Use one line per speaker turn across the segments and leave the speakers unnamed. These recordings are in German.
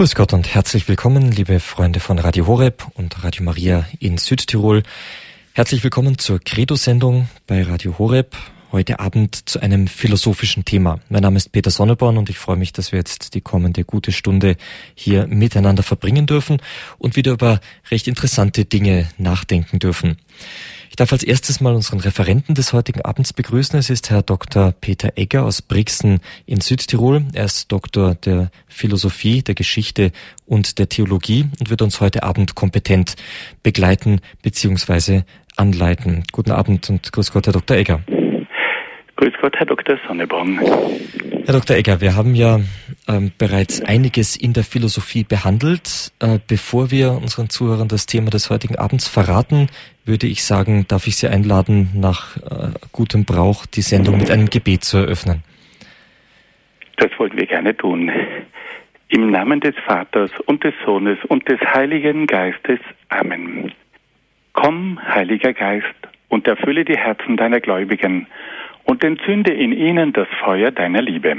Grüß Gott und herzlich willkommen, liebe Freunde von Radio Horeb und Radio Maria in Südtirol. Herzlich willkommen zur Credo-Sendung bei Radio Horeb. Heute Abend zu einem philosophischen Thema. Mein Name ist Peter Sonneborn und ich freue mich, dass wir jetzt die kommende gute Stunde hier miteinander verbringen dürfen und wieder über recht interessante Dinge nachdenken dürfen. Ich darf als erstes mal unseren Referenten des heutigen Abends begrüßen. Es ist Herr Dr. Peter Egger aus Brixen in Südtirol. Er ist Doktor der Philosophie, der Geschichte und der Theologie und wird uns heute Abend kompetent begleiten bzw. anleiten. Guten Abend und grüß Gott, Herr Dr. Egger.
Grüß Gott, Herr Dr. Sonneborn.
Herr Dr. Egger, wir haben ja ähm, bereits einiges in der Philosophie behandelt. Äh, bevor wir unseren Zuhörern das Thema des heutigen Abends verraten, würde ich sagen, darf ich Sie einladen, nach äh, gutem Brauch die Sendung mit einem Gebet zu eröffnen.
Das wollen wir gerne tun. Im Namen des Vaters und des Sohnes und des Heiligen Geistes. Amen. Komm, Heiliger Geist, und erfülle die Herzen deiner Gläubigen und entzünde in ihnen das Feuer deiner Liebe.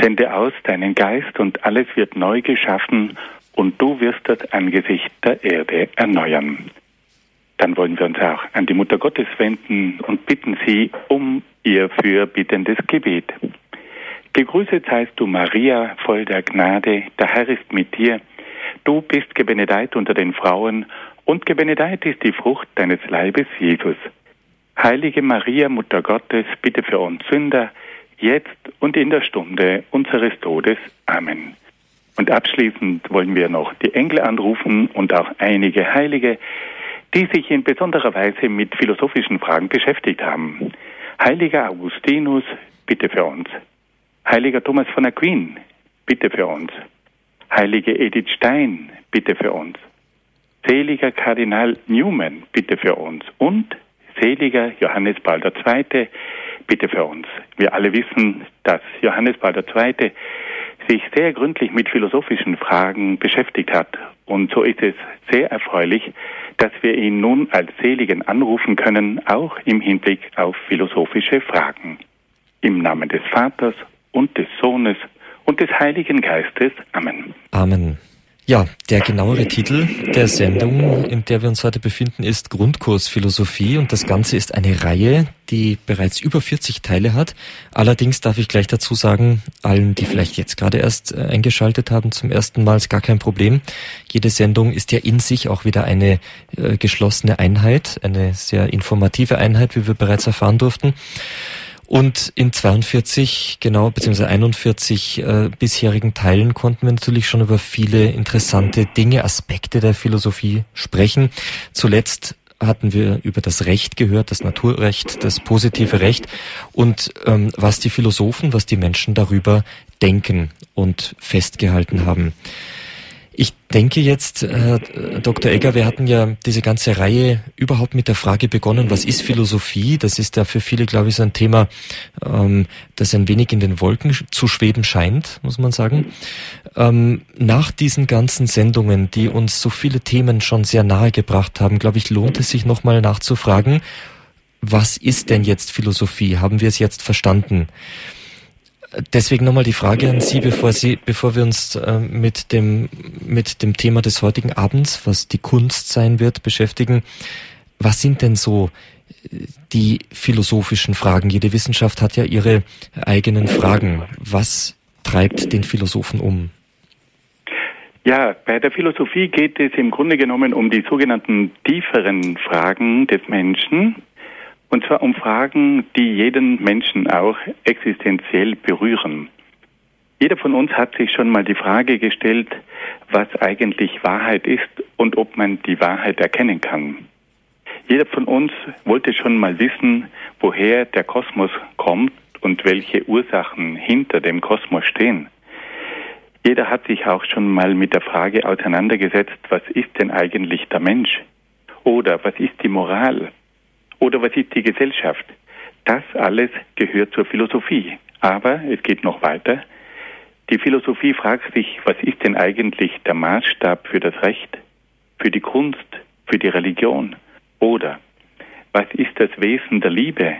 Sende aus deinen Geist und alles wird neu geschaffen und du wirst das Angesicht der Erde erneuern. Dann wollen wir uns auch an die Mutter Gottes wenden und bitten sie um ihr fürbittendes Gebet. Gegrüßet seist du, Maria, voll der Gnade, der Herr ist mit dir. Du bist gebenedeit unter den Frauen und gebenedeit ist die Frucht deines Leibes, Jesus. Heilige Maria, Mutter Gottes, bitte für uns Sünder, jetzt und in der Stunde unseres Todes. Amen. Und abschließend wollen wir noch die Engel anrufen und auch einige Heilige, die sich in besonderer Weise mit philosophischen Fragen beschäftigt haben. Heiliger Augustinus, bitte für uns. Heiliger Thomas von Aquin, bitte für uns. Heilige Edith Stein, bitte für uns. Seliger Kardinal Newman, bitte für uns. Und seliger Johannes Paul II., bitte für uns. Wir alle wissen, dass Johannes Paul II. sich sehr gründlich mit philosophischen Fragen beschäftigt hat. Und so ist es sehr erfreulich, dass wir ihn nun als Seligen anrufen können, auch im Hinblick auf philosophische Fragen. Im Namen des Vaters und des Sohnes und des Heiligen Geistes. Amen.
Amen. Ja, der genauere Titel der Sendung, in der wir uns heute befinden, ist Grundkurs Philosophie und das Ganze ist eine Reihe, die bereits über 40 Teile hat. Allerdings darf ich gleich dazu sagen, allen, die vielleicht jetzt gerade erst äh, eingeschaltet haben zum ersten Mal, ist gar kein Problem. Jede Sendung ist ja in sich auch wieder eine äh, geschlossene Einheit, eine sehr informative Einheit, wie wir bereits erfahren durften. Und in 42, genau, beziehungsweise 41 äh, bisherigen Teilen konnten wir natürlich schon über viele interessante Dinge, Aspekte der Philosophie sprechen. Zuletzt hatten wir über das Recht gehört, das Naturrecht, das positive Recht und ähm, was die Philosophen, was die Menschen darüber denken und festgehalten haben. Ich denke jetzt, Herr äh, Dr. Egger, wir hatten ja diese ganze Reihe überhaupt mit der Frage begonnen, was ist Philosophie? Das ist ja für viele, glaube ich, so ein Thema, ähm, das ein wenig in den Wolken zu schweben scheint, muss man sagen. Ähm, nach diesen ganzen Sendungen, die uns so viele Themen schon sehr nahe gebracht haben, glaube ich, lohnt es sich nochmal nachzufragen, was ist denn jetzt Philosophie? Haben wir es jetzt verstanden? Deswegen nochmal die Frage an Sie, bevor Sie, bevor wir uns äh, mit dem mit dem Thema des heutigen Abends, was die Kunst sein wird, beschäftigen. Was sind denn so äh, die philosophischen Fragen? Jede Wissenschaft hat ja ihre eigenen Fragen. Was treibt den Philosophen um?
Ja, bei der Philosophie geht es im Grunde genommen um die sogenannten tieferen Fragen des Menschen, und zwar um Fragen, die jeden Menschen auch existenziell berühren. Jeder von uns hat sich schon mal die Frage gestellt, was eigentlich Wahrheit ist und ob man die Wahrheit erkennen kann. Jeder von uns wollte schon mal wissen, woher der Kosmos kommt und welche Ursachen hinter dem Kosmos stehen. Jeder hat sich auch schon mal mit der Frage auseinandergesetzt, was ist denn eigentlich der Mensch? Oder was ist die Moral? Oder was ist die Gesellschaft? Das alles gehört zur Philosophie. Aber es geht noch weiter. Die Philosophie fragt sich, was ist denn eigentlich der Maßstab für das Recht, für die Kunst, für die Religion? Oder was ist das Wesen der Liebe?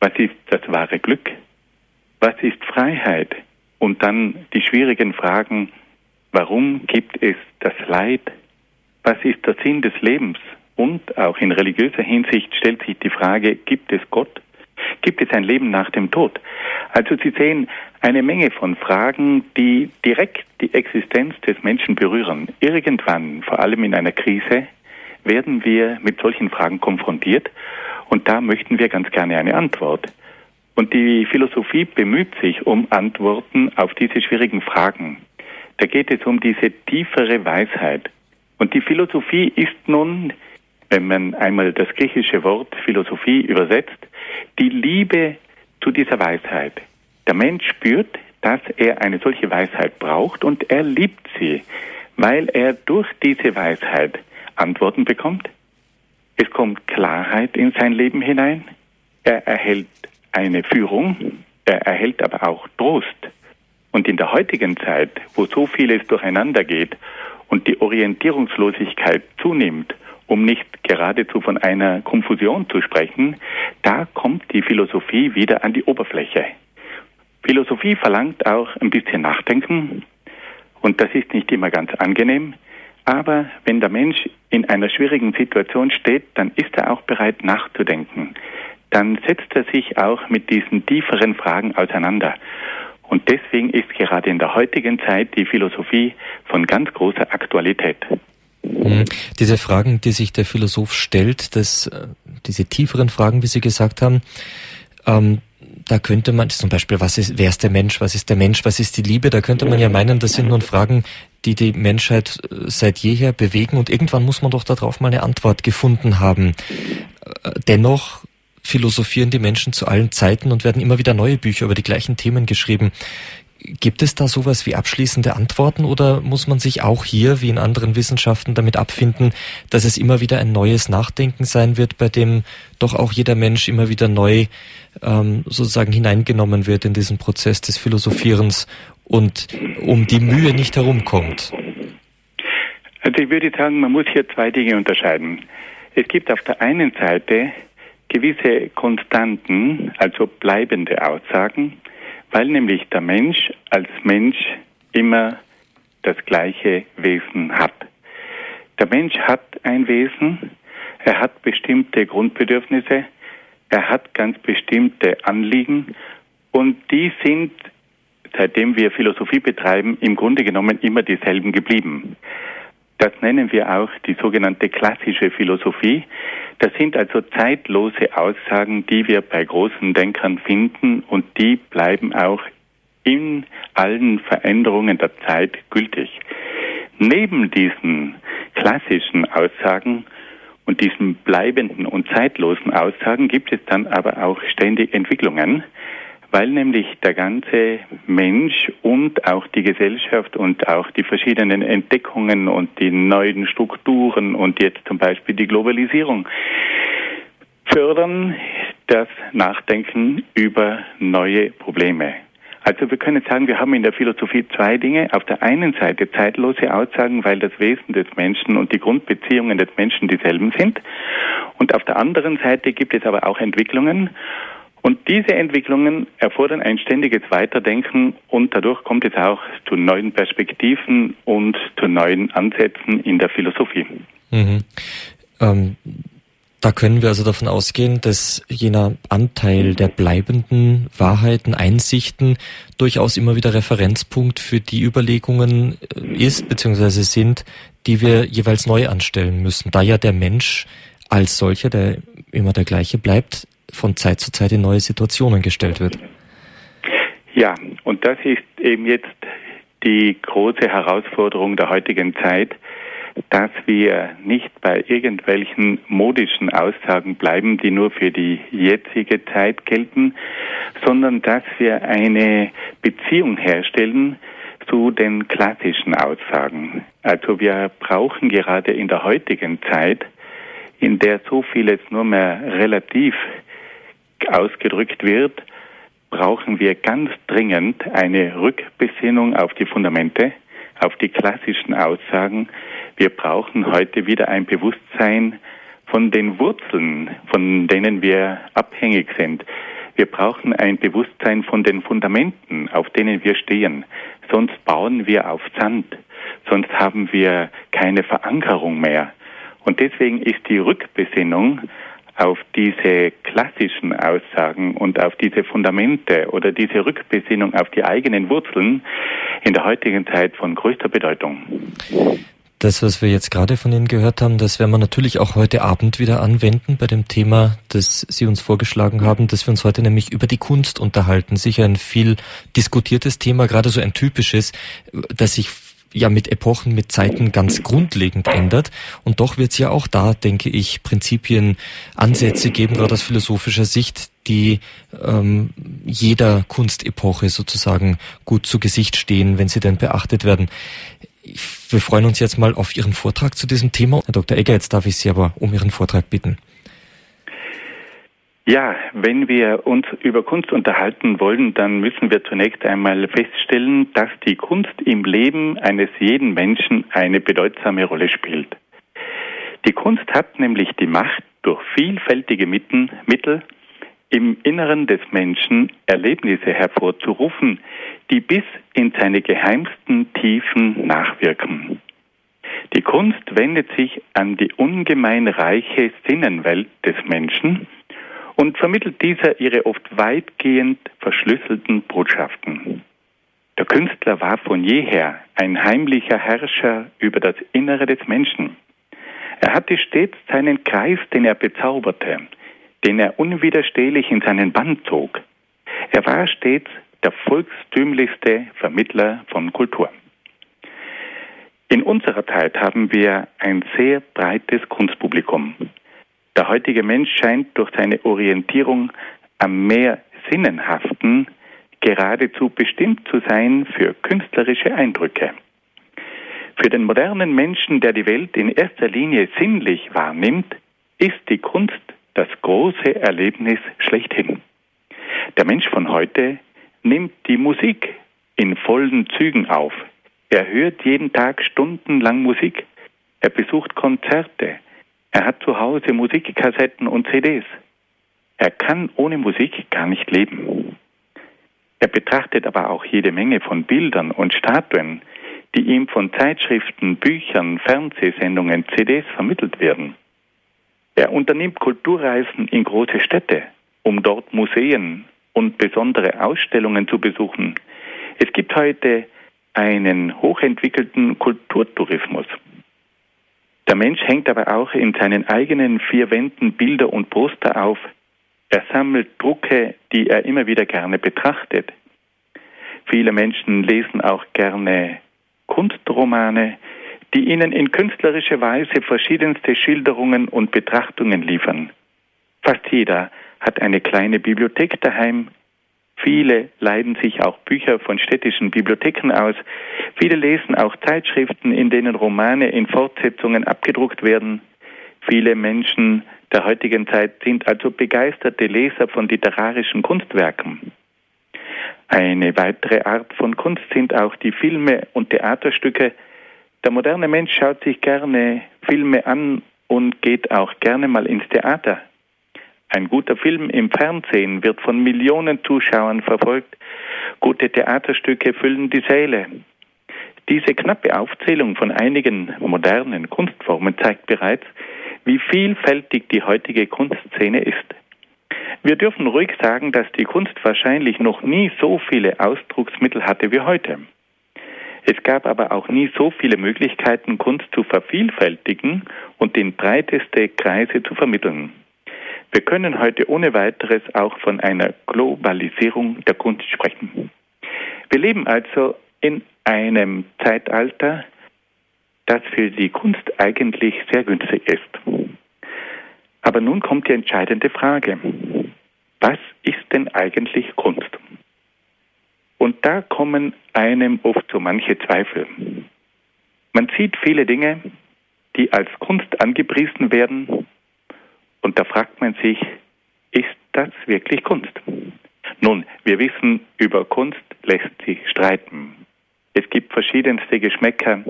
Was ist das wahre Glück? Was ist Freiheit? Und dann die schwierigen Fragen, Warum gibt es das Leid? Was ist der Sinn des Lebens? Und auch in religiöser Hinsicht stellt sich die Frage, gibt es Gott? Gibt es ein Leben nach dem Tod? Also Sie sehen eine Menge von Fragen, die direkt die Existenz des Menschen berühren. Irgendwann, vor allem in einer Krise, werden wir mit solchen Fragen konfrontiert und da möchten wir ganz gerne eine Antwort. Und die Philosophie bemüht sich um Antworten auf diese schwierigen Fragen. Da geht es um diese tiefere Weisheit. Und die Philosophie ist nun, wenn man einmal das griechische Wort Philosophie übersetzt, die Liebe zu dieser Weisheit. Der Mensch spürt, dass er eine solche Weisheit braucht und er liebt sie, weil er durch diese Weisheit Antworten bekommt. Es kommt Klarheit in sein Leben hinein. Er erhält eine Führung. Er erhält aber auch Trost. Und in der heutigen Zeit, wo so vieles durcheinander geht und die Orientierungslosigkeit zunimmt, um nicht geradezu von einer Konfusion zu sprechen, da kommt die Philosophie wieder an die Oberfläche. Philosophie verlangt auch ein bisschen Nachdenken und das ist nicht immer ganz angenehm. Aber wenn der Mensch in einer schwierigen Situation steht, dann ist er auch bereit nachzudenken. Dann setzt er sich auch mit diesen tieferen Fragen auseinander. Und deswegen ist gerade in der heutigen Zeit die Philosophie von ganz großer Aktualität.
Hm. Diese Fragen, die sich der Philosoph stellt, das, äh, diese tieferen Fragen, wie Sie gesagt haben, ähm, da könnte man zum Beispiel, was ist, wer ist der Mensch, was ist der Mensch, was ist die Liebe, da könnte man ja meinen, das sind nun Fragen, die die Menschheit äh, seit jeher bewegen und irgendwann muss man doch darauf mal eine Antwort gefunden haben. Äh, dennoch philosophieren die Menschen zu allen Zeiten und werden immer wieder neue Bücher über die gleichen Themen geschrieben. Gibt es da sowas wie abschließende Antworten oder muss man sich auch hier, wie in anderen Wissenschaften, damit abfinden, dass es immer wieder ein neues Nachdenken sein wird, bei dem doch auch jeder Mensch immer wieder neu ähm, sozusagen hineingenommen wird in diesen Prozess des Philosophierens und um die Mühe nicht herumkommt?
Also ich würde sagen, man muss hier zwei Dinge unterscheiden. Es gibt auf der einen Seite gewisse Konstanten, also bleibende Aussagen, weil nämlich der Mensch als Mensch immer das gleiche Wesen hat. Der Mensch hat ein Wesen, er hat bestimmte Grundbedürfnisse, er hat ganz bestimmte Anliegen und die sind, seitdem wir Philosophie betreiben, im Grunde genommen immer dieselben geblieben. Das nennen wir auch die sogenannte klassische Philosophie. Das sind also zeitlose Aussagen, die wir bei großen Denkern finden und die bleiben auch in allen Veränderungen der Zeit gültig. Neben diesen klassischen Aussagen und diesen bleibenden und zeitlosen Aussagen gibt es dann aber auch ständig Entwicklungen weil nämlich der ganze Mensch und auch die Gesellschaft und auch die verschiedenen Entdeckungen und die neuen Strukturen und jetzt zum Beispiel die Globalisierung fördern das Nachdenken über neue Probleme. Also wir können sagen, wir haben in der Philosophie zwei Dinge. Auf der einen Seite zeitlose Aussagen, weil das Wesen des Menschen und die Grundbeziehungen des Menschen dieselben sind. Und auf der anderen Seite gibt es aber auch Entwicklungen. Und diese Entwicklungen erfordern ein ständiges Weiterdenken und dadurch kommt es auch zu neuen Perspektiven und zu neuen Ansätzen in der Philosophie. Mhm.
Ähm, da können wir also davon ausgehen, dass jener Anteil der bleibenden Wahrheiten, Einsichten durchaus immer wieder Referenzpunkt für die Überlegungen äh, ist bzw. sind, die wir jeweils neu anstellen müssen. Da ja der Mensch als solcher, der immer der gleiche bleibt, von Zeit zu Zeit in neue Situationen gestellt wird.
Ja, und das ist eben jetzt die große Herausforderung der heutigen Zeit, dass wir nicht bei irgendwelchen modischen Aussagen bleiben, die nur für die jetzige Zeit gelten, sondern dass wir eine Beziehung herstellen zu den klassischen Aussagen. Also wir brauchen gerade in der heutigen Zeit, in der so vieles nur mehr relativ ausgedrückt wird, brauchen wir ganz dringend eine Rückbesinnung auf die Fundamente, auf die klassischen Aussagen. Wir brauchen heute wieder ein Bewusstsein von den Wurzeln, von denen wir abhängig sind. Wir brauchen ein Bewusstsein von den Fundamenten, auf denen wir stehen. Sonst bauen wir auf Sand. sonst haben wir keine Verankerung mehr. Und deswegen ist die Rückbesinnung auf diese klassischen Aussagen und auf diese Fundamente oder diese Rückbesinnung auf die eigenen Wurzeln in der heutigen Zeit von größter Bedeutung.
Das, was wir jetzt gerade von Ihnen gehört haben, das werden wir natürlich auch heute Abend wieder anwenden bei dem Thema, das Sie uns vorgeschlagen haben, dass wir uns heute nämlich über die Kunst unterhalten. Sicher ein viel diskutiertes Thema, gerade so ein typisches, das sich ja mit Epochen, mit Zeiten ganz grundlegend ändert. Und doch wird es ja auch da, denke ich, Prinzipien, Ansätze geben, gerade aus philosophischer Sicht, die ähm, jeder Kunstepoche sozusagen gut zu Gesicht stehen, wenn sie denn beachtet werden wir freuen uns jetzt mal auf Ihren Vortrag zu diesem Thema. Herr Dr. Egger, jetzt darf ich Sie aber um Ihren Vortrag bitten.
Ja, wenn wir uns über Kunst unterhalten wollen, dann müssen wir zunächst einmal feststellen, dass die Kunst im Leben eines jeden Menschen eine bedeutsame Rolle spielt. Die Kunst hat nämlich die Macht, durch vielfältige Mittel im Inneren des Menschen Erlebnisse hervorzurufen, die bis in seine geheimsten Tiefen nachwirken. Die Kunst wendet sich an die ungemein reiche Sinnenwelt des Menschen und vermittelt dieser ihre oft weitgehend verschlüsselten Botschaften. Der Künstler war von jeher ein heimlicher Herrscher über das Innere des Menschen. Er hatte stets seinen Kreis, den er bezauberte, den er unwiderstehlich in seinen Bann zog. Er war stets der volkstümlichste Vermittler von Kultur. In unserer Zeit haben wir ein sehr breites Kunstpublikum. Der heutige Mensch scheint durch seine Orientierung am mehr Sinnenhaften geradezu bestimmt zu sein für künstlerische Eindrücke. Für den modernen Menschen, der die Welt in erster Linie sinnlich wahrnimmt, ist die Kunst das große Erlebnis schlechthin. Der Mensch von heute nimmt die Musik in vollen Zügen auf. Er hört jeden Tag stundenlang Musik. Er besucht Konzerte. Er hat zu Hause Musikkassetten und CDs. Er kann ohne Musik gar nicht leben. Er betrachtet aber auch jede Menge von Bildern und Statuen, die ihm von Zeitschriften, Büchern, Fernsehsendungen, CDs vermittelt werden. Er unternimmt Kulturreisen in große Städte, um dort Museen und besondere Ausstellungen zu besuchen. Es gibt heute einen hochentwickelten Kulturtourismus. Der Mensch hängt aber auch in seinen eigenen vier Wänden Bilder und Poster auf. Er sammelt Drucke, die er immer wieder gerne betrachtet. Viele Menschen lesen auch gerne Kunstromane, die ihnen in künstlerischer Weise verschiedenste Schilderungen und Betrachtungen liefern. Fast jeder hat eine kleine Bibliothek daheim. Viele leiden sich auch Bücher von städtischen Bibliotheken aus. Viele lesen auch Zeitschriften, in denen Romane in Fortsetzungen abgedruckt werden. Viele Menschen der heutigen Zeit sind also begeisterte Leser von literarischen Kunstwerken. Eine weitere Art von Kunst sind auch die Filme und Theaterstücke, der moderne Mensch schaut sich gerne Filme an und geht auch gerne mal ins Theater. Ein guter Film im Fernsehen wird von Millionen Zuschauern verfolgt. Gute Theaterstücke füllen die Säle. Diese knappe Aufzählung von einigen modernen Kunstformen zeigt bereits, wie vielfältig die heutige Kunstszene ist. Wir dürfen ruhig sagen, dass die Kunst wahrscheinlich noch nie so viele Ausdrucksmittel hatte wie heute. Es gab aber auch nie so viele Möglichkeiten, Kunst zu vervielfältigen und in breiteste Kreise zu vermitteln. Wir können heute ohne weiteres auch von einer Globalisierung der Kunst sprechen. Wir leben also in einem Zeitalter, das für die Kunst eigentlich sehr günstig ist. Aber nun kommt die entscheidende Frage. Was ist denn eigentlich Kunst? Und da kommen einem oft so manche Zweifel. Man sieht viele Dinge, die als Kunst angepriesen werden, und da fragt man sich, ist das wirklich Kunst? Nun, wir wissen, über Kunst lässt sich streiten. Es gibt verschiedenste Geschmäcker,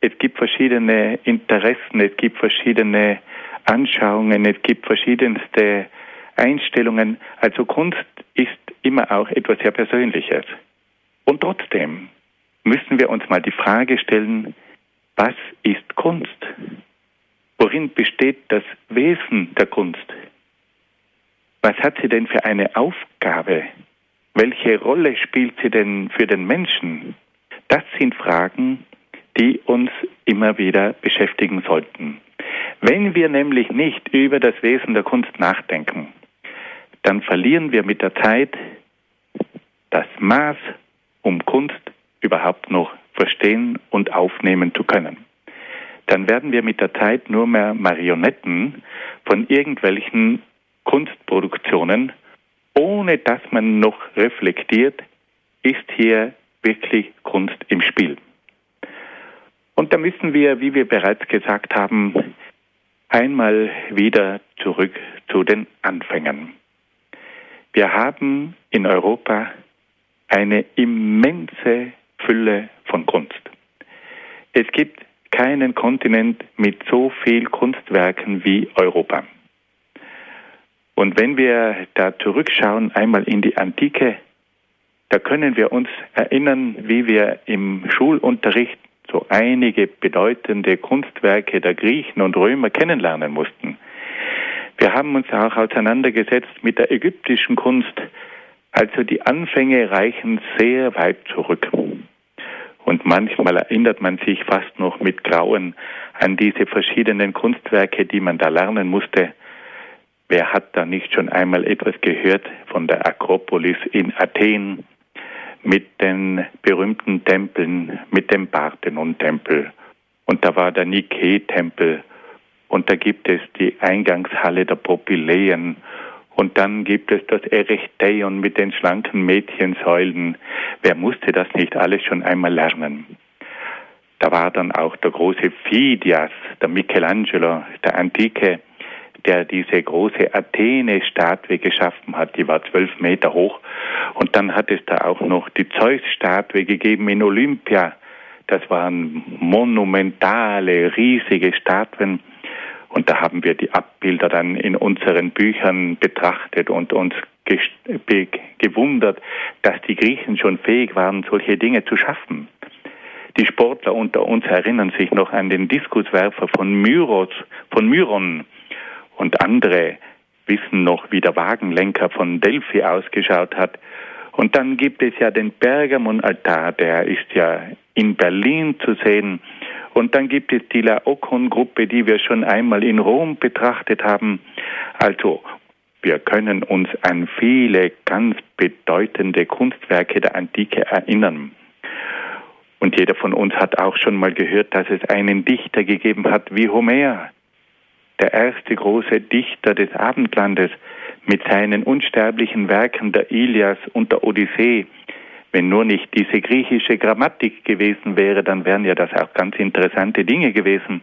es gibt verschiedene Interessen, es gibt verschiedene Anschauungen, es gibt verschiedenste Einstellungen. Also Kunst ist immer auch etwas sehr Persönliches. Und trotzdem müssen wir uns mal die Frage stellen, was ist Kunst? Worin besteht das Wesen der Kunst? Was hat sie denn für eine Aufgabe? Welche Rolle spielt sie denn für den Menschen? Das sind Fragen, die uns immer wieder beschäftigen sollten. Wenn wir nämlich nicht über das Wesen der Kunst nachdenken, dann verlieren wir mit der Zeit das Maß, um Kunst überhaupt noch verstehen und aufnehmen zu können. Dann werden wir mit der Zeit nur mehr Marionetten von irgendwelchen Kunstproduktionen, ohne dass man noch reflektiert, ist hier wirklich Kunst im Spiel. Und da müssen wir, wie wir bereits gesagt haben, einmal wieder zurück zu den Anfängen. Wir haben in Europa eine immense Fülle von Kunst. Es gibt keinen Kontinent mit so viel Kunstwerken wie Europa. Und wenn wir da zurückschauen, einmal in die Antike, da können wir uns erinnern, wie wir im Schulunterricht so einige bedeutende Kunstwerke der Griechen und Römer kennenlernen mussten. Wir haben uns auch auseinandergesetzt mit der ägyptischen Kunst. Also die Anfänge reichen sehr weit zurück. Und manchmal erinnert man sich fast noch mit Grauen an diese verschiedenen Kunstwerke, die man da lernen musste. Wer hat da nicht schon einmal etwas gehört von der Akropolis in Athen mit den berühmten Tempeln, mit dem Parthenon-Tempel? Und da war der Nike-Tempel und da gibt es die Eingangshalle der Popyläen und dann gibt es das Erechteion mit den schlanken Mädchensäulen. Wer musste das nicht alles schon einmal lernen? Da war dann auch der große Phidias, der Michelangelo der Antike, der diese große Athene-Statue geschaffen hat. Die war zwölf Meter hoch. Und dann hat es da auch noch die Zeus-Statue gegeben in Olympia. Das waren monumentale, riesige Statuen. Und da haben wir die Abbilder dann in unseren Büchern betrachtet und uns gewundert, dass die Griechen schon fähig waren, solche Dinge zu schaffen. Die Sportler unter uns erinnern sich noch an den Diskuswerfer von Myros, von Myron und andere wissen noch, wie der Wagenlenker von Delphi ausgeschaut hat. Und dann gibt es ja den Pergamon-Altar, der ist ja in Berlin zu sehen. Und dann gibt es die Laokoon-Gruppe, die wir schon einmal in Rom betrachtet haben. Also, wir können uns an viele ganz bedeutende Kunstwerke der Antike erinnern. Und jeder von uns hat auch schon mal gehört, dass es einen Dichter gegeben hat wie Homer, der erste große Dichter des Abendlandes mit seinen unsterblichen Werken der Ilias und der Odyssee. Wenn nur nicht diese griechische Grammatik gewesen wäre, dann wären ja das auch ganz interessante Dinge gewesen.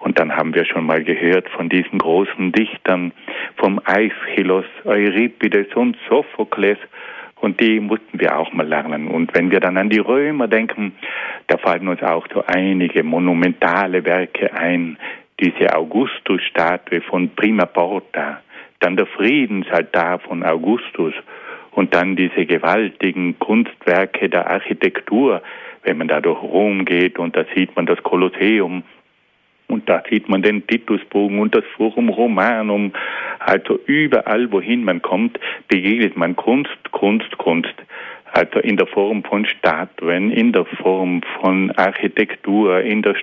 Und dann haben wir schon mal gehört von diesen großen Dichtern, vom Aeschylus, Euripides und Sophokles. Und die mussten wir auch mal lernen. Und wenn wir dann an die Römer denken, da fallen uns auch so einige monumentale Werke ein. Diese Augustus-Statue von Prima Porta, dann der Friedensaltar von Augustus und dann diese gewaltigen Kunstwerke der Architektur, wenn man da durch Rom geht und da sieht man das Kolosseum und da sieht man den Titusbogen und das Forum Romanum. Also überall, wohin man kommt, begegnet man Kunst, Kunst, Kunst. Also in der Form von Statuen, in der Form von Architektur, in der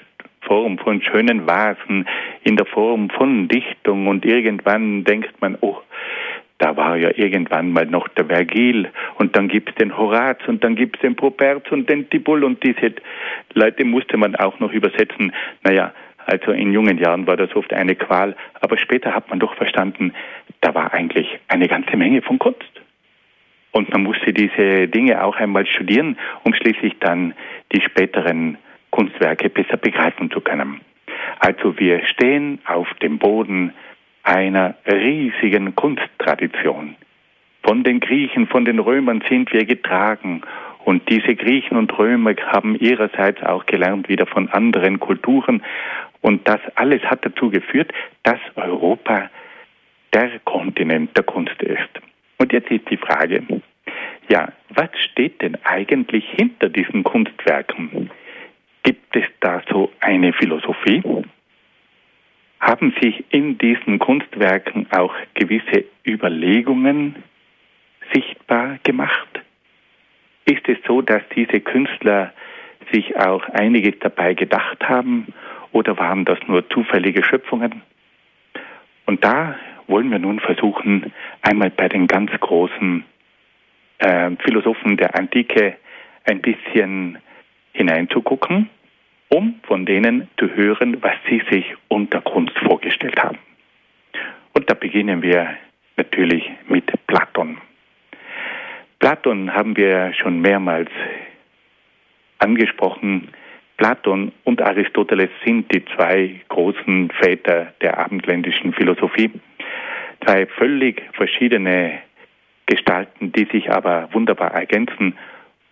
Form von schönen Vasen, in der Form von Dichtung und irgendwann denkt man, oh, da war ja irgendwann mal noch der Vergil und dann gibt es den Horaz und dann gibt es den Properz und den Tibull und diese Leute musste man auch noch übersetzen. Naja, also in jungen Jahren war das oft eine Qual, aber später hat man doch verstanden, da war eigentlich eine ganze Menge von Kunst. Und man musste diese Dinge auch einmal studieren, um schließlich dann die späteren Kunstwerke besser begreifen zu können. Also wir stehen auf dem Boden einer riesigen Kunsttradition. Von den Griechen, von den Römern sind wir getragen. Und diese Griechen und Römer haben ihrerseits auch gelernt wieder von anderen Kulturen. Und das alles hat dazu geführt, dass Europa der Kontinent der Kunst ist. Und jetzt ist die Frage, Ja, was steht denn eigentlich hinter diesen Kunstwerken? Gibt es da so eine Philosophie? Haben sich in diesen Kunstwerken auch gewisse Überlegungen sichtbar gemacht? Ist es so, dass diese Künstler sich auch einiges dabei gedacht haben oder waren das nur zufällige Schöpfungen? Und da wollen wir nun versuchen, einmal bei den ganz großen äh, Philosophen der Antike ein bisschen hineinzugucken, um von denen zu hören, was sie sich unter Kunst vorgestellt haben. Und da beginnen wir natürlich mit Platon. Platon haben wir schon mehrmals angesprochen. Platon und Aristoteles sind die zwei großen Väter der abendländischen Philosophie. Zwei völlig verschiedene Gestalten, die sich aber wunderbar ergänzen.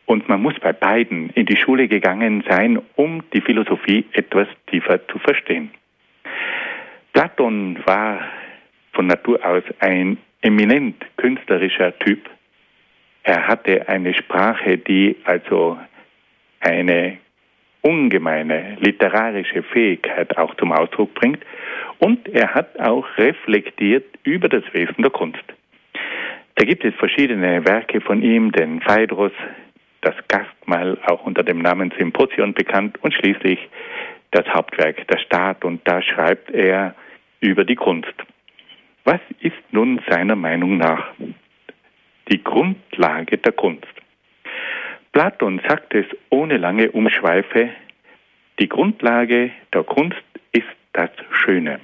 Und man muss bei beiden in die Schule gegangen sein, um die Philosophie etwas tiefer zu verstehen. Platon war von Natur aus ein eminent künstlerischer Typ. Er hatte eine Sprache, die also eine ungemeine literarische Fähigkeit auch zum Ausdruck bringt. Und er hat auch reflektiert über das Wesen der Kunst. Da gibt es verschiedene Werke von ihm, den Phaedrus, das Gastmahl, auch unter dem Namen Symposion bekannt, und schließlich das Hauptwerk, der Staat. Und da schreibt er über die Kunst. Was ist nun seiner Meinung nach die Grundlage der Kunst? Platon sagt es ohne lange Umschweife, die Grundlage der Kunst ist das Schöne.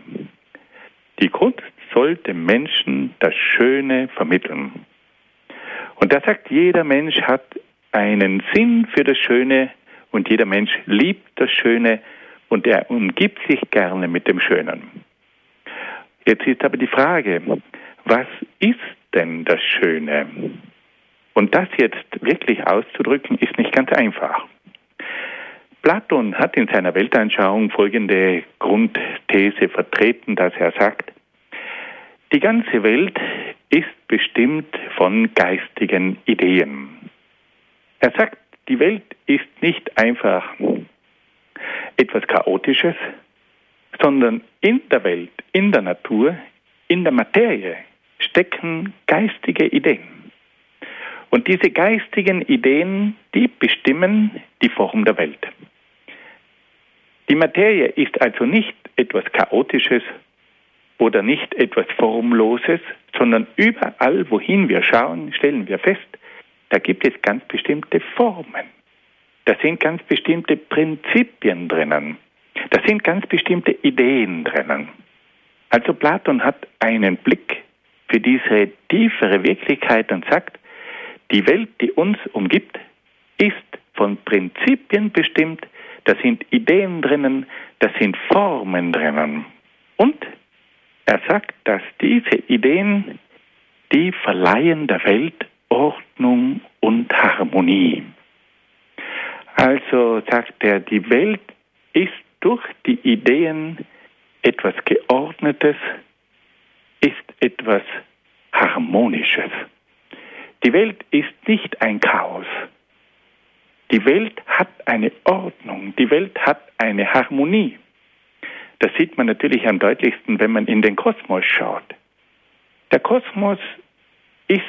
Die Kunst soll dem Menschen das Schöne vermitteln. Und er sagt, jeder Mensch hat einen Sinn für das Schöne und jeder Mensch liebt das Schöne und er umgibt sich gerne mit dem Schönen. Jetzt ist aber die Frage, was ist denn das Schöne? Und das jetzt wirklich auszudrücken, ist nicht ganz einfach. Platon hat in seiner Weltanschauung folgende Grundthese vertreten, dass er sagt, die ganze Welt ist bestimmt von geistigen Ideen. Er sagt, die Welt ist nicht einfach etwas Chaotisches, sondern in der Welt, in der Natur, in der Materie stecken geistige Ideen. Und diese geistigen Ideen, die bestimmen die Form der Welt. Die Materie ist also nicht etwas Chaotisches oder nicht etwas Formloses, sondern überall, wohin wir schauen, stellen wir fest, da gibt es ganz bestimmte Formen. Da sind ganz bestimmte Prinzipien drinnen. Da sind ganz bestimmte Ideen drinnen. Also Platon hat einen Blick für diese tiefere Wirklichkeit und sagt, die Welt, die uns umgibt, ist von Prinzipien bestimmt, da sind Ideen drinnen, da sind Formen drinnen. Und er sagt, dass diese Ideen, die verleihen der Welt Ordnung und Harmonie. Also sagt er, die Welt ist durch die Ideen etwas Geordnetes, ist etwas Harmonisches. Die Welt ist nicht ein Chaos. Die Welt hat eine Ordnung, die Welt hat eine Harmonie. Das sieht man natürlich am deutlichsten, wenn man in den Kosmos schaut. Der Kosmos ist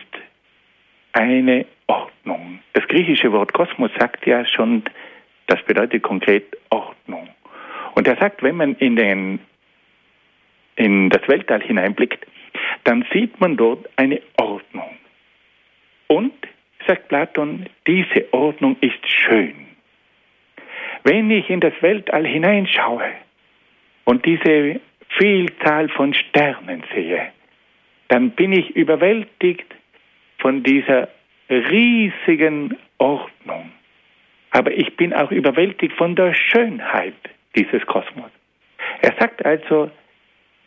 eine Ordnung. Das griechische Wort Kosmos sagt ja schon, das bedeutet konkret Ordnung. Und er sagt, wenn man in, den, in das Weltall hineinblickt, dann sieht man dort eine Ordnung. Und, sagt Platon, diese Ordnung ist schön. Wenn ich in das Weltall hineinschaue und diese Vielzahl von Sternen sehe, dann bin ich überwältigt von dieser riesigen Ordnung. Aber ich bin auch überwältigt von der Schönheit dieses Kosmos. Er sagt also,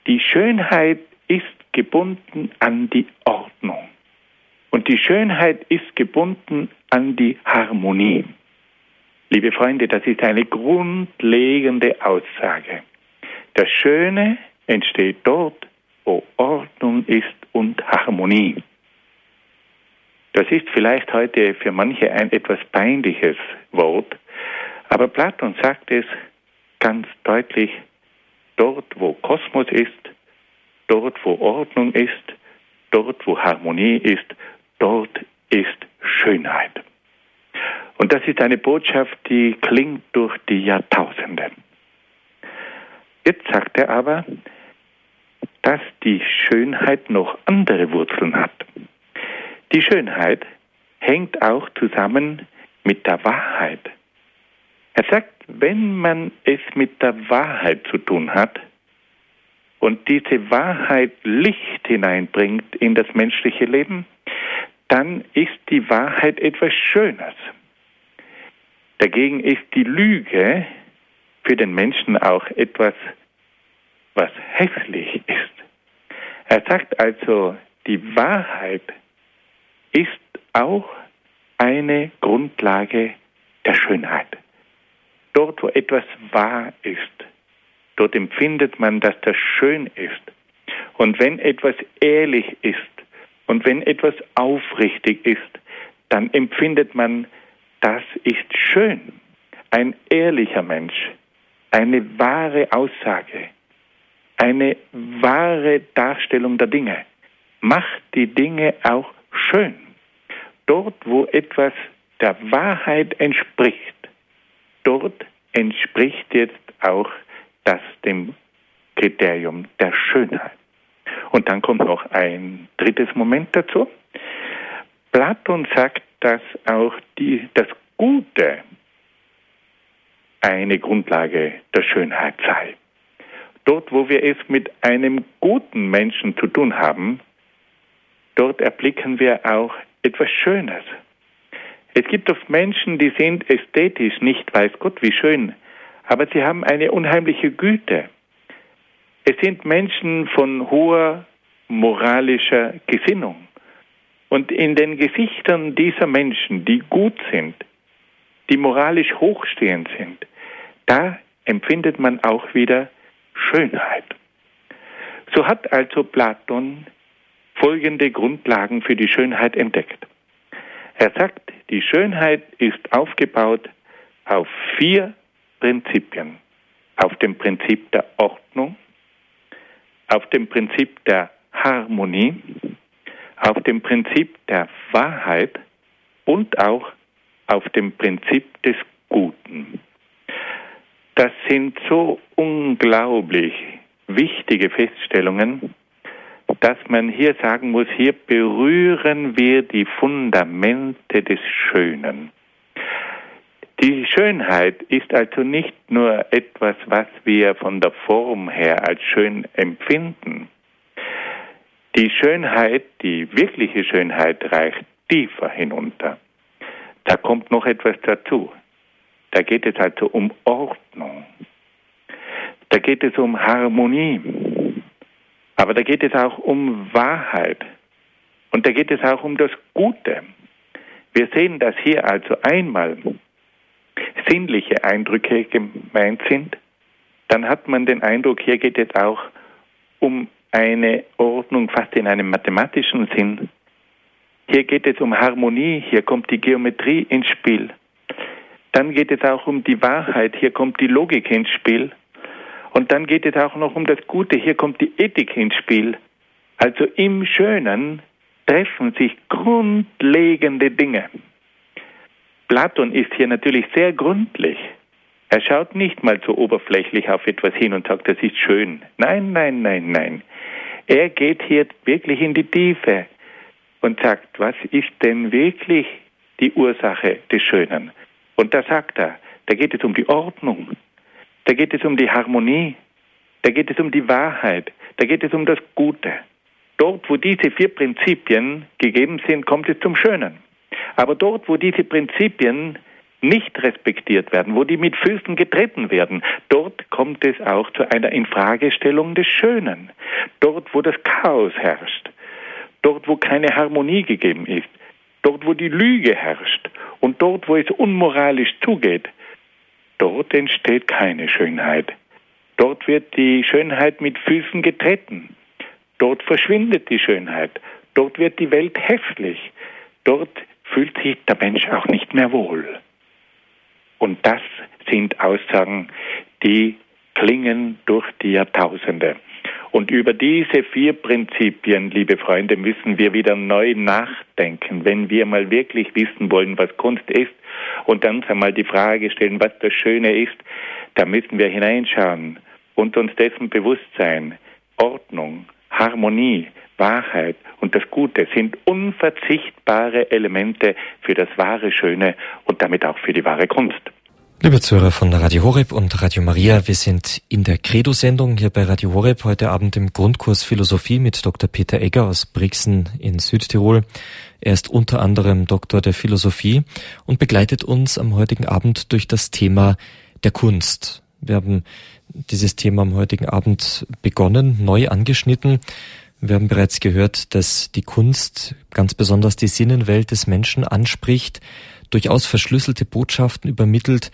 die Schönheit ist gebunden an die Ordnung. Und die Schönheit ist gebunden an die Harmonie. Liebe Freunde, das ist eine grundlegende Aussage. Das Schöne entsteht dort, wo Ordnung ist und Harmonie. Das ist vielleicht heute für manche ein etwas peinliches Wort, aber Platon sagt es ganz deutlich, dort wo Kosmos ist, dort wo Ordnung ist, dort wo Harmonie ist, dort ist Schönheit. Und das ist eine Botschaft, die klingt durch die Jahrtausende. Jetzt sagt er aber, dass die Schönheit noch andere Wurzeln hat. Die Schönheit hängt auch zusammen mit der Wahrheit. Er sagt, wenn man es mit der Wahrheit zu tun hat und diese Wahrheit Licht hineinbringt in das menschliche Leben, dann ist die Wahrheit etwas Schönes. Dagegen ist die Lüge für den Menschen auch etwas, was hässlich ist. Er sagt also, die Wahrheit ist auch eine Grundlage der Schönheit. Dort, wo etwas wahr ist, dort empfindet man, dass das schön ist. Und wenn etwas ehrlich ist und wenn etwas aufrichtig ist, dann empfindet man, das ist schön. Ein ehrlicher Mensch, eine wahre Aussage, eine wahre Darstellung der Dinge macht die Dinge auch schön. Dort, wo etwas der Wahrheit entspricht, dort entspricht jetzt auch das dem Kriterium der Schönheit. Und dann kommt noch ein drittes Moment dazu. Platon sagt, dass auch die, das Gute eine Grundlage der Schönheit sei. Dort, wo wir es mit einem guten Menschen zu tun haben, dort erblicken wir auch etwas Schönes. Es gibt oft Menschen, die sind ästhetisch nicht weiß Gott wie schön, aber sie haben eine unheimliche Güte. Es sind Menschen von hoher moralischer Gesinnung. Und in den Gesichtern dieser Menschen, die gut sind, die moralisch hochstehend sind, da empfindet man auch wieder Schönheit. So hat also Platon folgende Grundlagen für die Schönheit entdeckt. Er sagt, die Schönheit ist aufgebaut auf vier Prinzipien. Auf dem Prinzip der Ordnung, auf dem Prinzip der Harmonie, auf dem Prinzip der Wahrheit und auch auf dem Prinzip des Guten. Das sind so unglaublich wichtige Feststellungen, dass man hier sagen muss, hier berühren wir die Fundamente des Schönen. Die Schönheit ist also nicht nur etwas, was wir von der Form her als schön empfinden. Die Schönheit, die wirkliche Schönheit reicht tiefer hinunter. Da kommt noch etwas dazu. Da geht es also um Ordnung. Da geht es um Harmonie. Aber da geht es auch um Wahrheit. Und da geht es auch um das Gute. Wir sehen, dass hier also einmal sinnliche Eindrücke gemeint sind. Dann hat man den Eindruck, hier geht es auch um eine Ordnung fast in einem mathematischen Sinn. Hier geht es um Harmonie, hier kommt die Geometrie ins Spiel. Dann geht es auch um die Wahrheit, hier kommt die Logik ins Spiel. Und dann geht es auch noch um das Gute, hier kommt die Ethik ins Spiel. Also im Schönen treffen sich grundlegende Dinge. Platon ist hier natürlich sehr gründlich. Er schaut nicht mal so oberflächlich auf etwas hin und sagt, das ist schön. Nein, nein, nein, nein. Er geht hier wirklich in die Tiefe und sagt, was ist denn wirklich die Ursache des Schönen? Und da sagt er, da geht es um die Ordnung, da geht es um die Harmonie, da geht es um die Wahrheit, da geht es um das Gute. Dort, wo diese vier Prinzipien gegeben sind, kommt es zum Schönen. Aber dort, wo diese Prinzipien nicht respektiert werden, wo die mit Füßen getreten werden, dort kommt es auch zu einer Infragestellung des Schönen. Dort, wo das Chaos herrscht, dort, wo keine Harmonie gegeben ist, dort, wo die Lüge herrscht und dort, wo es unmoralisch zugeht, dort entsteht keine Schönheit. Dort wird die Schönheit mit Füßen getreten. Dort verschwindet die Schönheit. Dort wird die Welt hässlich. dort fühlt sich der Mensch auch nicht mehr wohl. Und das sind Aussagen, die klingen durch die Jahrtausende. Und über diese vier Prinzipien, liebe Freunde, müssen wir wieder neu nachdenken, wenn wir mal wirklich wissen wollen, was Kunst ist und dann einmal die Frage stellen, was das Schöne ist, da müssen wir hineinschauen und uns dessen bewusst sein. Ordnung, Harmonie, Wahrheit und das Gute sind unverzichtbare Elemente für das wahre Schöne und damit auch für die wahre Kunst.
Liebe Zuhörer von Radio Horeb und Radio Maria, wir sind in der Credo-Sendung hier bei Radio Horeb heute Abend im Grundkurs Philosophie mit Dr. Peter Egger aus Brixen in Südtirol. Er ist unter anderem Doktor der Philosophie und begleitet uns am heutigen Abend durch das Thema der Kunst. Wir haben dieses Thema am heutigen Abend begonnen, neu angeschnitten. Wir haben bereits gehört, dass die Kunst ganz besonders die Sinnenwelt des Menschen anspricht, durchaus verschlüsselte Botschaften übermittelt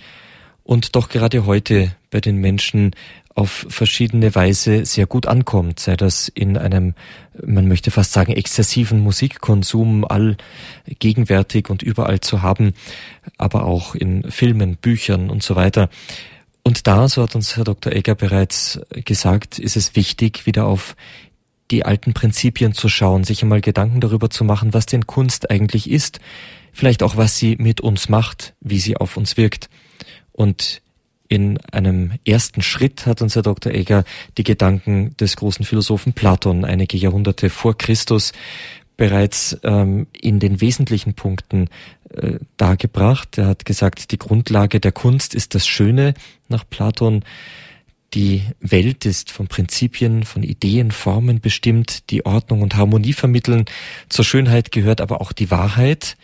und doch gerade heute bei den Menschen auf verschiedene Weise sehr gut ankommt, sei das in einem, man möchte fast sagen, exzessiven Musikkonsum allgegenwärtig und überall zu haben, aber auch in Filmen, Büchern und so weiter. Und da, so hat uns Herr Dr. Egger bereits gesagt, ist es wichtig, wieder auf die alten Prinzipien zu schauen, sich einmal Gedanken darüber zu machen, was denn Kunst eigentlich ist, vielleicht auch was sie mit uns macht, wie sie auf uns wirkt. Und in einem ersten Schritt hat unser Dr. Egger die Gedanken des großen Philosophen Platon einige Jahrhunderte vor Christus bereits ähm, in den wesentlichen Punkten äh, dargebracht. Er hat gesagt, die Grundlage der Kunst ist das Schöne nach Platon. Die Welt ist von Prinzipien, von Ideen, Formen bestimmt, die Ordnung und Harmonie vermitteln. Zur Schönheit gehört aber auch die Wahrheit,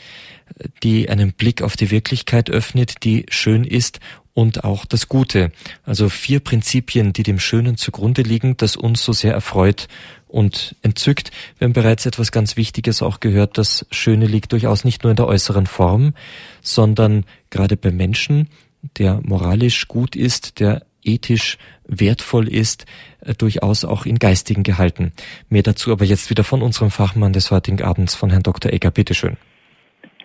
die einen Blick auf die Wirklichkeit öffnet, die schön ist und auch das Gute. Also vier Prinzipien, die dem Schönen zugrunde liegen, das uns so sehr erfreut und entzückt. Wir haben bereits etwas ganz Wichtiges auch gehört. Das Schöne liegt durchaus nicht nur in der äußeren Form, sondern gerade beim Menschen, der moralisch gut ist, der ethisch wertvoll ist, äh, durchaus auch in geistigen Gehalten. Mehr dazu aber jetzt wieder von unserem Fachmann des heutigen Abends, von Herrn Dr. Egger. Bitteschön.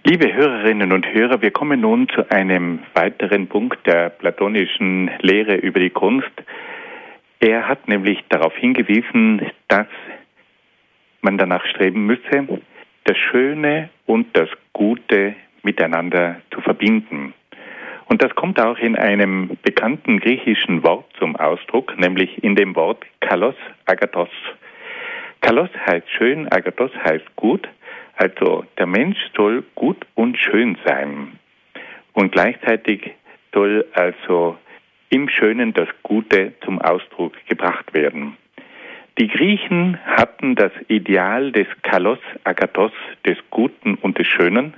Liebe Hörerinnen und Hörer, wir kommen nun zu einem weiteren Punkt der platonischen Lehre über die Kunst. Er hat nämlich darauf hingewiesen, dass man danach streben müsse, das Schöne und das Gute miteinander zu verbinden. Und das kommt auch in einem bekannten griechischen Wort zum Ausdruck, nämlich in dem Wort kalos agathos. Kalos heißt schön, agathos heißt gut. Also der Mensch soll gut und schön sein. Und gleichzeitig soll also im Schönen das Gute zum Ausdruck gebracht werden. Die Griechen hatten das Ideal des Kalos Agathos, des Guten und des Schönen,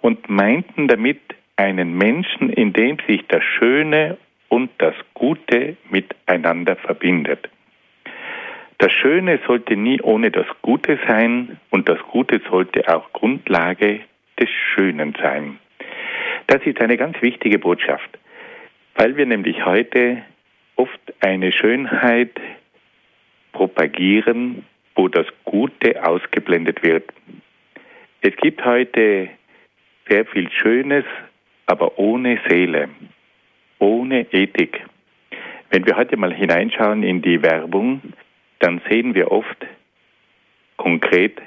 und meinten damit einen Menschen, in dem sich das Schöne und das Gute miteinander verbindet. Das Schöne sollte nie ohne das Gute sein und das Gute sollte auch Grundlage des Schönen sein. Das ist eine ganz wichtige Botschaft, weil wir nämlich heute oft eine Schönheit propagieren, wo das Gute ausgeblendet wird. Es gibt heute sehr viel Schönes, aber ohne Seele, ohne Ethik. Wenn wir heute mal hineinschauen in die Werbung, dann sehen wir oft konkret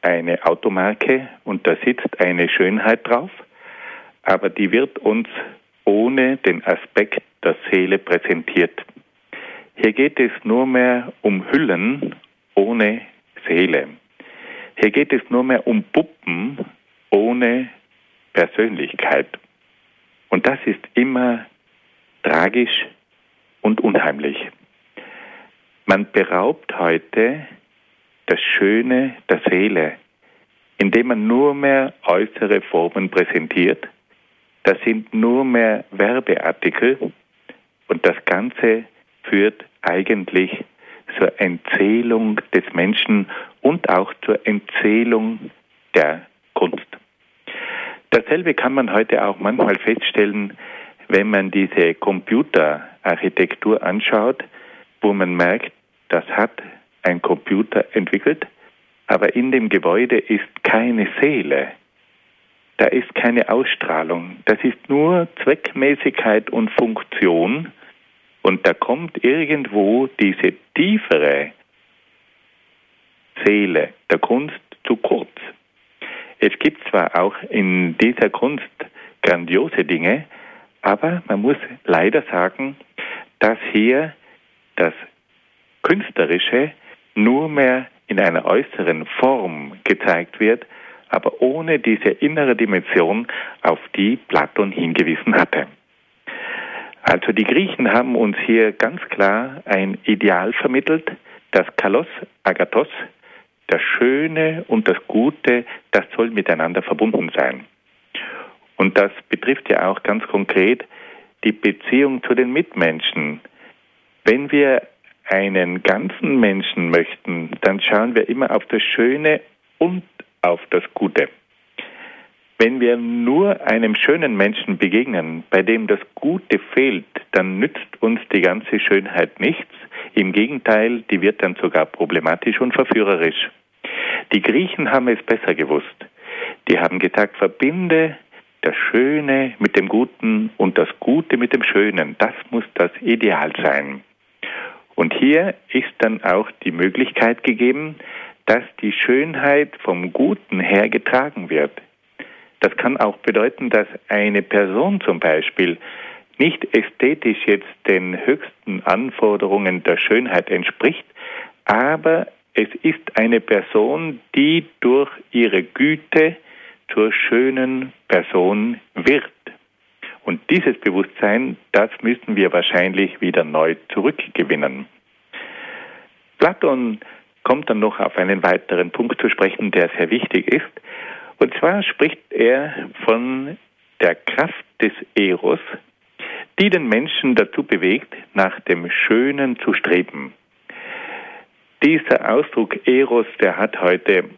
eine Automarke und da sitzt eine Schönheit drauf, aber die wird uns ohne den Aspekt der Seele präsentiert. Hier geht es nur mehr um Hüllen ohne Seele. Hier geht es nur mehr um Puppen ohne Persönlichkeit. Und das ist immer tragisch und unheimlich. Man beraubt heute das Schöne der Seele, indem man nur mehr äußere Formen präsentiert. Das sind nur mehr Werbeartikel und das Ganze führt eigentlich zur Entzählung des Menschen und auch zur Entzählung der Kunst. Dasselbe kann man heute auch manchmal feststellen, wenn man diese Computerarchitektur anschaut, wo man merkt, das hat ein Computer entwickelt, aber in dem Gebäude ist keine Seele, da ist keine Ausstrahlung. Das ist nur Zweckmäßigkeit und Funktion. Und da kommt irgendwo diese tiefere Seele der Kunst zu kurz. Es gibt zwar auch in dieser Kunst grandiose Dinge, aber man muss leider sagen, dass hier das Künstlerische nur mehr in einer äußeren Form gezeigt wird, aber ohne diese innere Dimension, auf die Platon hingewiesen hatte. Also die Griechen haben uns hier ganz klar ein Ideal vermittelt, das Kalos Agathos, das Schöne und das Gute, das soll miteinander verbunden sein. Und das betrifft ja auch ganz konkret die Beziehung zu den Mitmenschen. Wenn wir einen ganzen Menschen möchten, dann schauen wir immer auf das Schöne und auf das Gute. Wenn wir nur einem schönen Menschen begegnen, bei dem das Gute fehlt, dann nützt uns die ganze Schönheit nichts. Im Gegenteil, die wird dann sogar problematisch und verführerisch. Die Griechen haben es besser gewusst. Die haben gesagt, verbinde das Schöne mit dem Guten und das Gute mit dem Schönen. Das muss das Ideal sein. Und hier ist dann auch die Möglichkeit gegeben, dass die Schönheit vom Guten her getragen wird. Das kann auch bedeuten, dass eine Person zum Beispiel nicht ästhetisch jetzt den höchsten Anforderungen der Schönheit entspricht, aber es ist eine Person, die durch ihre Güte zur schönen Person wird. Und dieses Bewusstsein, das müssen wir wahrscheinlich wieder neu zurückgewinnen. Platon kommt dann noch auf einen weiteren Punkt zu sprechen, der sehr wichtig ist. Und zwar spricht er von der Kraft des Eros, die den Menschen dazu bewegt, nach dem Schönen zu streben. Dieser Ausdruck Eros, der hat heute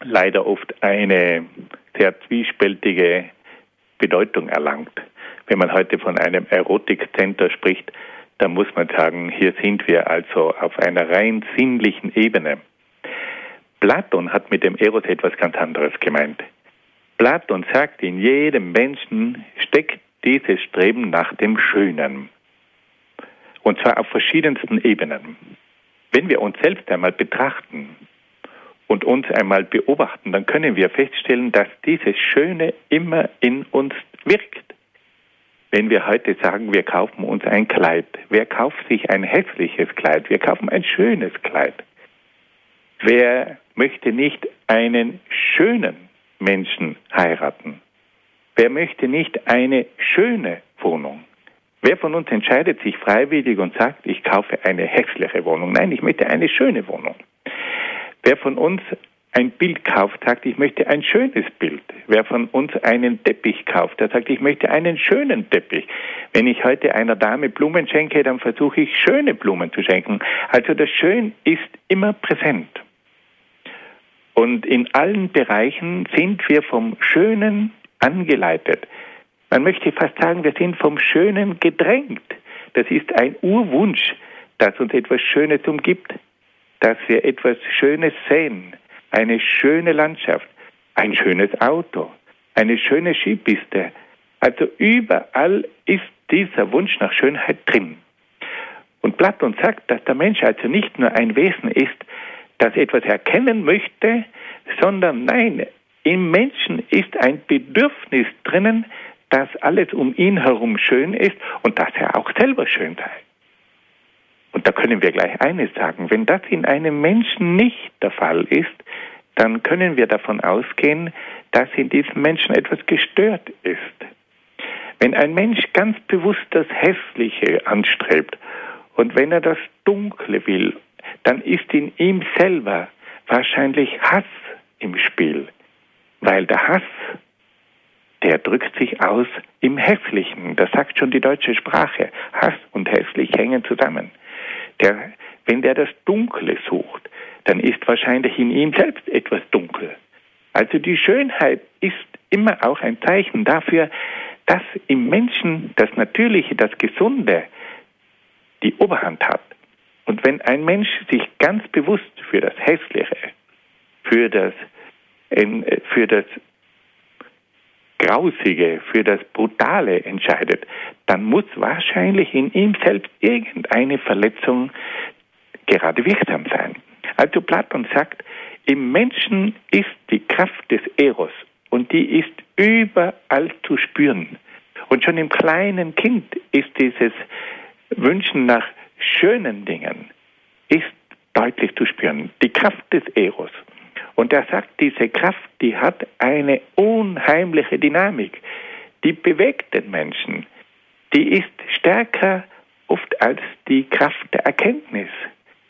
leider oft eine sehr zwiespältige Bedeutung erlangt. Wenn man heute von einem Erotikcenter spricht, dann muss man sagen, hier sind wir also auf einer rein sinnlichen Ebene. Platon hat mit dem Eros etwas ganz anderes gemeint. Platon sagt, in jedem Menschen steckt dieses Streben nach dem Schönen. Und zwar auf verschiedensten Ebenen. Wenn wir uns selbst einmal betrachten, und uns einmal beobachten, dann können wir feststellen, dass dieses Schöne immer in uns wirkt. Wenn wir heute sagen, wir kaufen uns ein Kleid, wer kauft sich ein hässliches Kleid? Wir kaufen ein schönes Kleid. Wer möchte nicht einen schönen Menschen heiraten? Wer möchte nicht eine schöne Wohnung? Wer von uns entscheidet sich freiwillig und sagt, ich kaufe eine hässliche Wohnung? Nein, ich möchte eine schöne Wohnung. Wer von uns ein Bild kauft, sagt, ich möchte ein schönes Bild. Wer von uns einen Teppich kauft, der sagt, ich möchte einen schönen Teppich. Wenn ich heute einer Dame Blumen schenke, dann versuche ich schöne Blumen zu schenken. Also das Schön ist immer präsent. Und in allen Bereichen sind wir vom Schönen angeleitet. Man möchte fast sagen, wir sind vom Schönen gedrängt. Das ist ein Urwunsch, das uns etwas Schönes umgibt dass wir etwas Schönes sehen, eine schöne Landschaft, ein schönes Auto, eine schöne Skipiste. Also überall ist dieser Wunsch nach Schönheit drin. Und Platon sagt, dass der Mensch also nicht nur ein Wesen ist, das etwas erkennen möchte, sondern nein, im Menschen ist ein Bedürfnis drinnen, dass alles um ihn herum schön ist und dass er auch selber schön sei. Und da können wir gleich eines sagen, wenn das in einem Menschen nicht der Fall ist, dann können wir davon ausgehen, dass in diesem Menschen etwas gestört ist. Wenn ein Mensch ganz bewusst das Hässliche anstrebt und wenn er das Dunkle will, dann ist in ihm selber wahrscheinlich Hass im Spiel, weil der Hass, der drückt sich aus im Hässlichen. Das sagt schon die deutsche Sprache. Hass und hässlich hängen zusammen. Der, wenn der das Dunkle sucht, dann ist wahrscheinlich in ihm selbst etwas dunkel. Also die Schönheit ist immer auch ein Zeichen dafür, dass im Menschen das Natürliche, das Gesunde die Oberhand hat. Und wenn ein Mensch sich ganz bewusst für das Hässliche, für das, für das Grausige, für das Brutale entscheidet, dann muss wahrscheinlich in ihm selbst irgendeine Verletzung gerade wirksam sein. Also Platon sagt, im Menschen ist die Kraft des Eros und die ist überall zu spüren. Und schon im kleinen Kind ist dieses Wünschen nach schönen Dingen ist deutlich zu spüren. Die Kraft des Eros. Und er sagt, diese Kraft, die hat eine unheimliche Dynamik. Die bewegt den Menschen. Die ist stärker oft als die Kraft der Erkenntnis.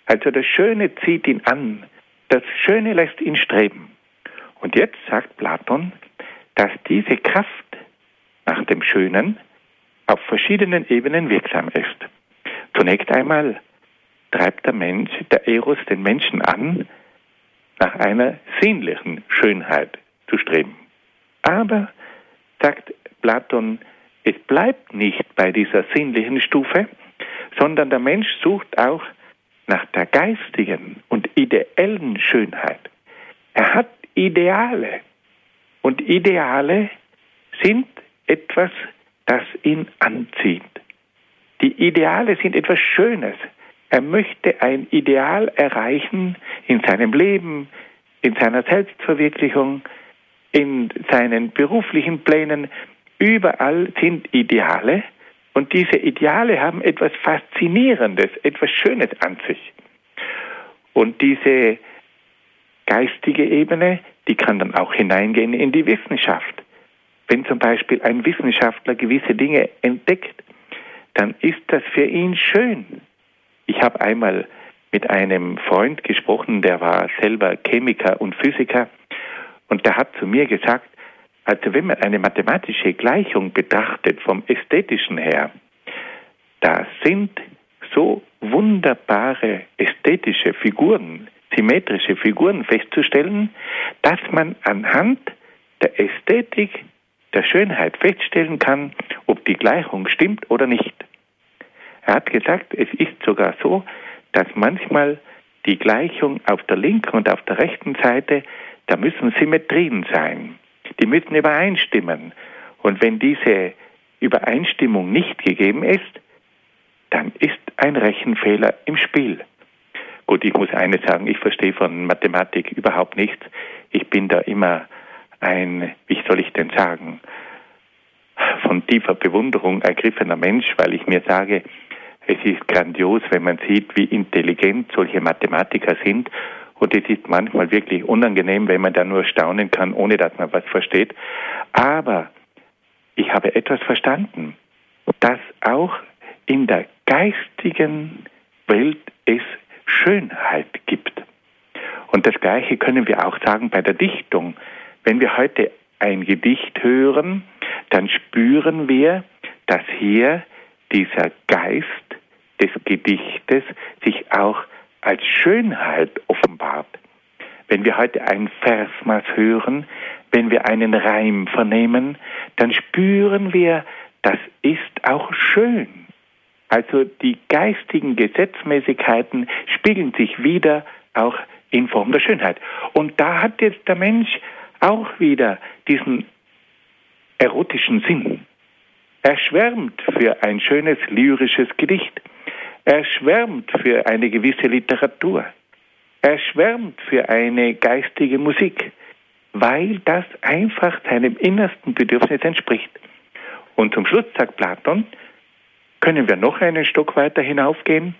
Also das Schöne zieht ihn an. Das Schöne lässt ihn streben. Und jetzt sagt Platon, dass diese Kraft nach dem Schönen auf verschiedenen Ebenen wirksam ist. Zunächst einmal treibt der Mensch, der Eros, den Menschen an, nach einer sinnlichen Schönheit zu streben. Aber, sagt Platon, es bleibt nicht bei dieser sinnlichen Stufe, sondern der Mensch sucht auch nach der geistigen und ideellen Schönheit. Er hat Ideale. Und Ideale sind etwas, das ihn anzieht. Die Ideale sind etwas Schönes. Er möchte ein Ideal erreichen in seinem Leben, in seiner Selbstverwirklichung, in seinen beruflichen Plänen. Überall sind Ideale und diese Ideale haben etwas Faszinierendes, etwas Schönes an sich. Und diese geistige Ebene, die kann dann auch hineingehen in die Wissenschaft. Wenn zum Beispiel ein Wissenschaftler gewisse Dinge entdeckt, dann ist das für ihn schön. Ich habe einmal mit einem Freund gesprochen, der war selber Chemiker und Physiker, und der hat zu mir gesagt, also wenn man eine mathematische Gleichung betrachtet vom ästhetischen her, da sind so wunderbare ästhetische Figuren, symmetrische Figuren festzustellen, dass man anhand der Ästhetik, der Schönheit feststellen kann, ob die Gleichung stimmt oder nicht. Er hat gesagt, es ist sogar so, dass manchmal die Gleichung auf der linken und auf der rechten Seite, da müssen Symmetrien sein. Die müssen übereinstimmen. Und wenn diese Übereinstimmung nicht gegeben ist, dann ist ein Rechenfehler im Spiel. Gut, ich muss eines sagen, ich verstehe von Mathematik überhaupt nichts. Ich bin da immer ein, wie soll ich denn sagen, von tiefer Bewunderung ergriffener Mensch, weil ich mir sage, es ist grandios, wenn man sieht, wie intelligent solche Mathematiker sind. Und es ist manchmal wirklich unangenehm, wenn man da nur staunen kann, ohne dass man was versteht. Aber ich habe etwas verstanden, dass auch in der geistigen Welt es Schönheit gibt. Und das Gleiche können wir auch sagen bei der Dichtung. Wenn wir heute ein Gedicht hören, dann spüren wir, dass hier dieser Geist des Gedichtes sich auch als Schönheit offenbart. Wenn wir heute ein Versmaß hören, wenn wir einen Reim vernehmen, dann spüren wir, das ist auch schön. Also die geistigen Gesetzmäßigkeiten spiegeln sich wieder auch in Form der Schönheit. Und da hat jetzt der Mensch auch wieder diesen erotischen Sinn. Er schwärmt für ein schönes lyrisches Gedicht. Er schwärmt für eine gewisse Literatur. Er schwärmt für eine geistige Musik, weil das einfach seinem innersten Bedürfnis entspricht. Und zum Schluss sagt Platon, können wir noch einen Stock weiter hinaufgehen,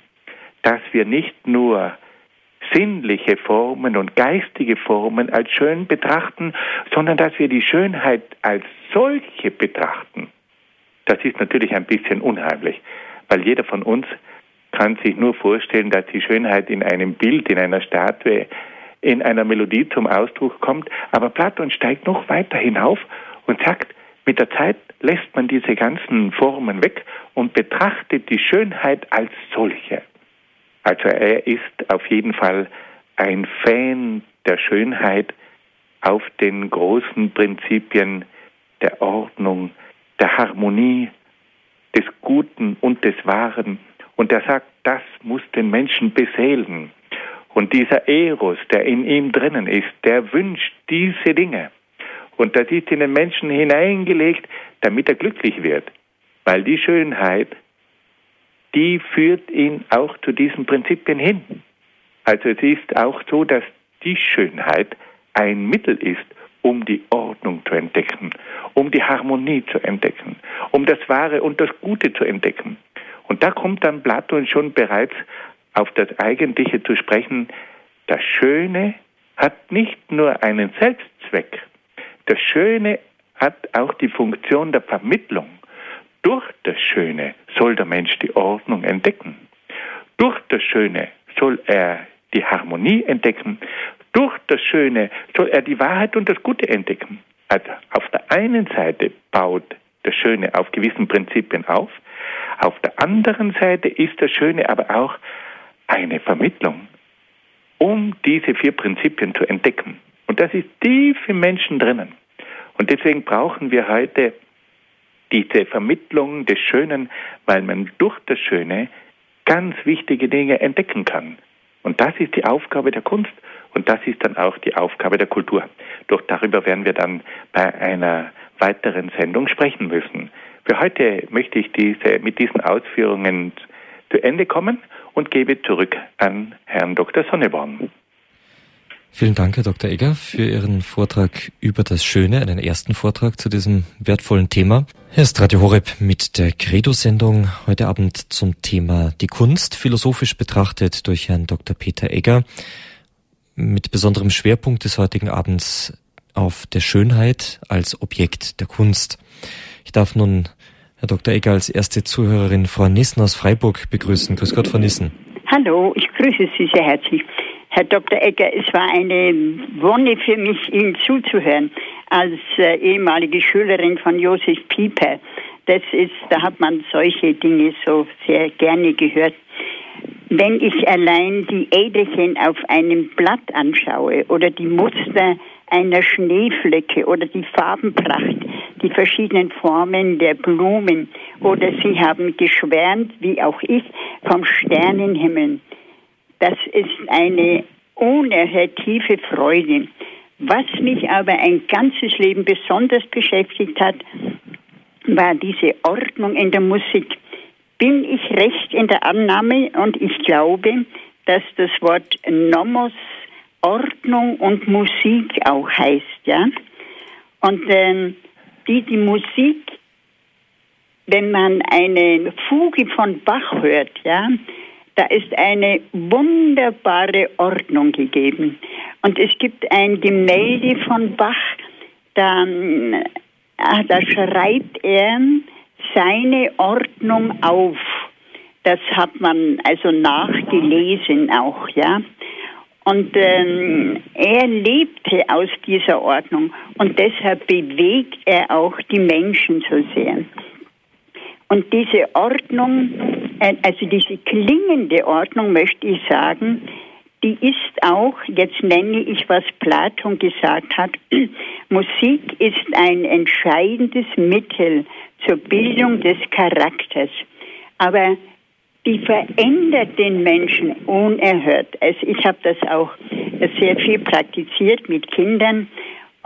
dass wir nicht nur sinnliche Formen und geistige Formen als schön betrachten, sondern dass wir die Schönheit als solche betrachten. Das ist natürlich ein bisschen unheimlich, weil jeder von uns kann sich nur vorstellen, dass die Schönheit in einem Bild, in einer Statue, in einer Melodie zum Ausdruck kommt. Aber Platon steigt noch weiter hinauf und sagt, mit der Zeit lässt man diese ganzen Formen weg und betrachtet die Schönheit als solche. Also er ist auf jeden Fall ein Fan der Schönheit auf den großen Prinzipien der Ordnung, der Harmonie, des Guten und des Wahren und er sagt, das muss den Menschen beseelen. Und dieser Eros, der in ihm drinnen ist, der wünscht diese Dinge. Und das ist in den Menschen hineingelegt, damit er glücklich wird. Weil die Schönheit, die führt ihn auch zu diesen Prinzipien hin. Also es ist auch so, dass die Schönheit ein Mittel ist, um die Ordnung zu entdecken, um die Harmonie zu entdecken, um das Wahre und das Gute zu entdecken. Und da kommt dann Platon schon bereits auf das Eigentliche zu sprechen. Das Schöne hat nicht nur einen Selbstzweck. Das Schöne hat auch die Funktion der Vermittlung. Durch das Schöne soll der Mensch die Ordnung entdecken. Durch das Schöne soll er die Harmonie entdecken. Durch das Schöne soll er die Wahrheit und das Gute entdecken. Also auf der einen Seite baut das Schöne auf gewissen Prinzipien auf, auf der anderen Seite ist das Schöne aber auch eine Vermittlung, um diese vier Prinzipien zu entdecken. Und das ist tief im Menschen drinnen. Und deswegen brauchen wir heute diese Vermittlung des Schönen, weil man durch das Schöne ganz wichtige Dinge entdecken kann. Und das ist die Aufgabe der Kunst und das ist dann auch die Aufgabe der Kultur. Doch darüber werden wir dann bei einer weiteren Sendung sprechen müssen. Für heute möchte ich diese, mit diesen Ausführungen zu Ende kommen und gebe zurück an Herrn Dr. Sonneborn.
Vielen Dank, Herr Dr. Egger, für Ihren Vortrag über das Schöne, einen ersten Vortrag zu diesem wertvollen Thema. Hier ist Radio Horeb mit der Credo-Sendung heute Abend zum Thema die Kunst, philosophisch betrachtet durch Herrn Dr. Peter Egger, mit besonderem Schwerpunkt des heutigen Abends auf der Schönheit als Objekt der Kunst. Ich darf nun Herr Dr. Egger als erste Zuhörerin Frau Nissen aus Freiburg begrüßen. Grüß Gott, Frau Nissen.
Hallo, ich grüße Sie sehr herzlich. Herr Dr. Egger, es war eine Wonne für mich, Ihnen zuzuhören, als äh, ehemalige Schülerin von Josef Pieper. Das ist, da hat man solche Dinge so sehr gerne gehört. Wenn ich allein die Äderchen auf einem Blatt anschaue oder die Muster einer Schneeflecke oder die Farbenpracht, die verschiedenen Formen der Blumen oder Sie haben geschwärmt, wie auch ich, vom Sternenhimmel das ist eine unerhört tiefe Freude. Was mich aber ein ganzes Leben besonders beschäftigt hat, war diese Ordnung in der Musik. Bin ich recht in der Annahme und ich glaube, dass das Wort Nomos Ordnung und Musik auch heißt, ja. Und ähm, die, die Musik, wenn man eine Fuge von Bach hört, ja, da ist eine wunderbare Ordnung gegeben. Und es gibt ein Gemälde von Bach, da, äh, da schreibt er seine Ordnung auf. Das hat man also nachgelesen auch, ja. Und ähm, er lebte aus dieser Ordnung und deshalb bewegt er auch die Menschen so sehr. Und diese Ordnung, äh, also diese klingende Ordnung, möchte ich sagen, die ist auch, jetzt nenne ich, was Platon gesagt hat, Musik ist ein entscheidendes Mittel zur Bildung des Charakters. Aber die verändert den Menschen unerhört. Also ich habe das auch sehr viel praktiziert mit Kindern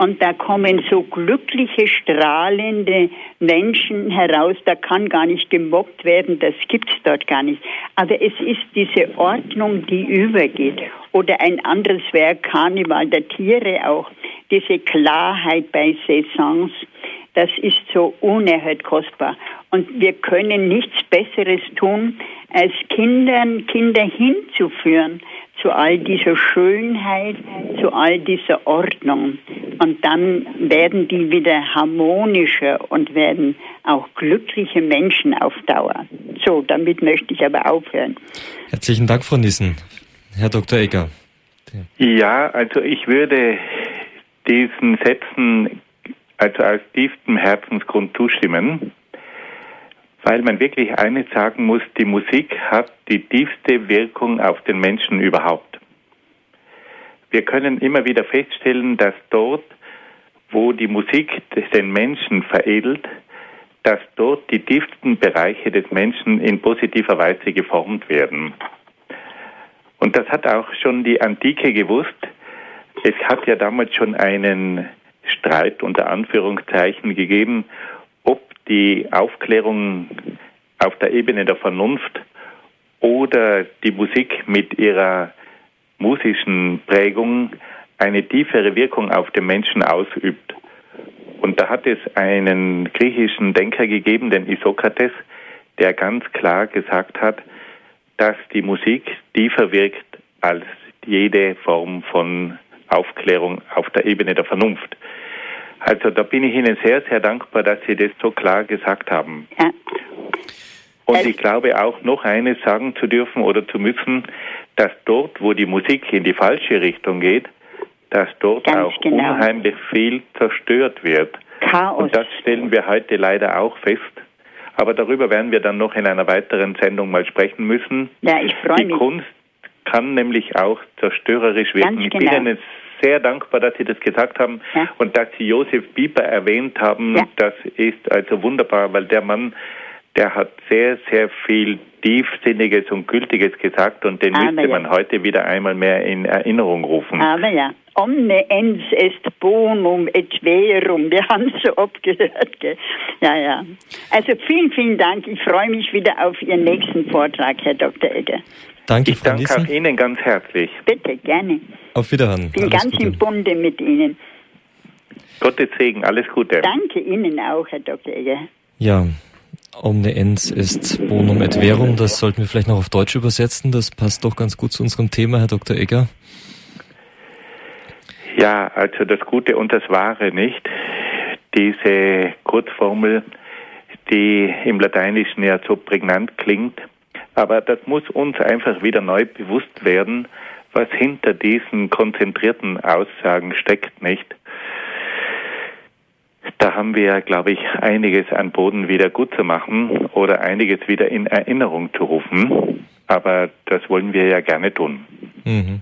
und da kommen so glückliche, strahlende Menschen heraus, da kann gar nicht gemobbt werden, das gibt's dort gar nicht. Aber es ist diese Ordnung, die übergeht. Oder ein anderes Werk, Karneval der Tiere auch, diese Klarheit bei Saisons, das ist so unerhört kostbar. Und wir können nichts Besseres tun, als Kindern, Kinder hinzuführen zu all dieser Schönheit, zu all dieser Ordnung. Und dann werden die wieder harmonischer und werden auch glückliche Menschen auf Dauer. So, damit möchte ich aber aufhören.
Herzlichen Dank, Frau Nissen. Herr Dr. Egger.
Ja, also ich würde diesen Sätzen also aus tiefstem Herzensgrund zustimmen weil man wirklich eines sagen muss, die Musik hat die tiefste Wirkung auf den Menschen überhaupt. Wir können immer wieder feststellen, dass dort, wo die Musik den Menschen veredelt, dass dort die tiefsten Bereiche des Menschen in positiver Weise geformt werden. Und das hat auch schon die Antike gewusst. Es hat ja damals schon einen Streit unter Anführungszeichen gegeben, ob die Aufklärung auf der Ebene der Vernunft oder die Musik mit ihrer musischen Prägung eine tiefere Wirkung auf den Menschen ausübt. Und da hat es einen griechischen Denker gegeben, den Isokrates, der ganz klar gesagt hat, dass die Musik tiefer wirkt als jede Form von Aufklärung auf der Ebene der Vernunft. Also da bin ich Ihnen sehr, sehr dankbar, dass Sie das so klar gesagt haben. Ja. Und ich glaube auch noch eines sagen zu dürfen oder zu müssen, dass dort, wo die Musik in die falsche Richtung geht, dass dort Ganz auch genau. unheimlich viel zerstört wird. Chaos. Und das stellen wir heute leider auch fest. Aber darüber werden wir dann noch in einer weiteren Sendung mal sprechen müssen.
Ja, ich freue mich.
Die Kunst kann nämlich auch zerstörerisch wirken. Ganz ich bin genau. Ihnen sehr dankbar, dass Sie das gesagt haben ja. und dass Sie Josef Bieber erwähnt haben. Ja. Das ist also wunderbar, weil der Mann, der hat sehr, sehr viel Tiefsinniges und Gültiges gesagt und den Aber müsste man heute wieder einmal mehr in Erinnerung rufen.
Aber ja, omne ens est bonum et verum, wir haben es so oft gehört. Gell? Ja, ja. Also vielen, vielen Dank. Ich freue mich wieder auf Ihren nächsten Vortrag, Herr Dr. Egger.
Danke, ich Frau danke Nissen. auch Ihnen ganz herzlich.
Bitte, gerne.
Auf Wiederhören.
Ich bin alles ganz Gute. im Bunde mit Ihnen.
Gottes Segen, alles Gute.
Danke Ihnen auch, Herr Dr. Egger.
Ja, Omne ens est bonum et verum, das sollten wir vielleicht noch auf Deutsch übersetzen. Das passt doch ganz gut zu unserem Thema, Herr Dr. Egger.
Ja, also das Gute und das Wahre nicht. Diese Kurzformel, die im Lateinischen ja so prägnant klingt, aber das muss uns einfach wieder neu bewusst werden, was hinter diesen konzentrierten Aussagen steckt, nicht? Da haben wir, glaube ich, einiges an Boden wieder gut zu machen oder einiges wieder in Erinnerung zu rufen. Aber das wollen wir ja gerne tun.
Mhm.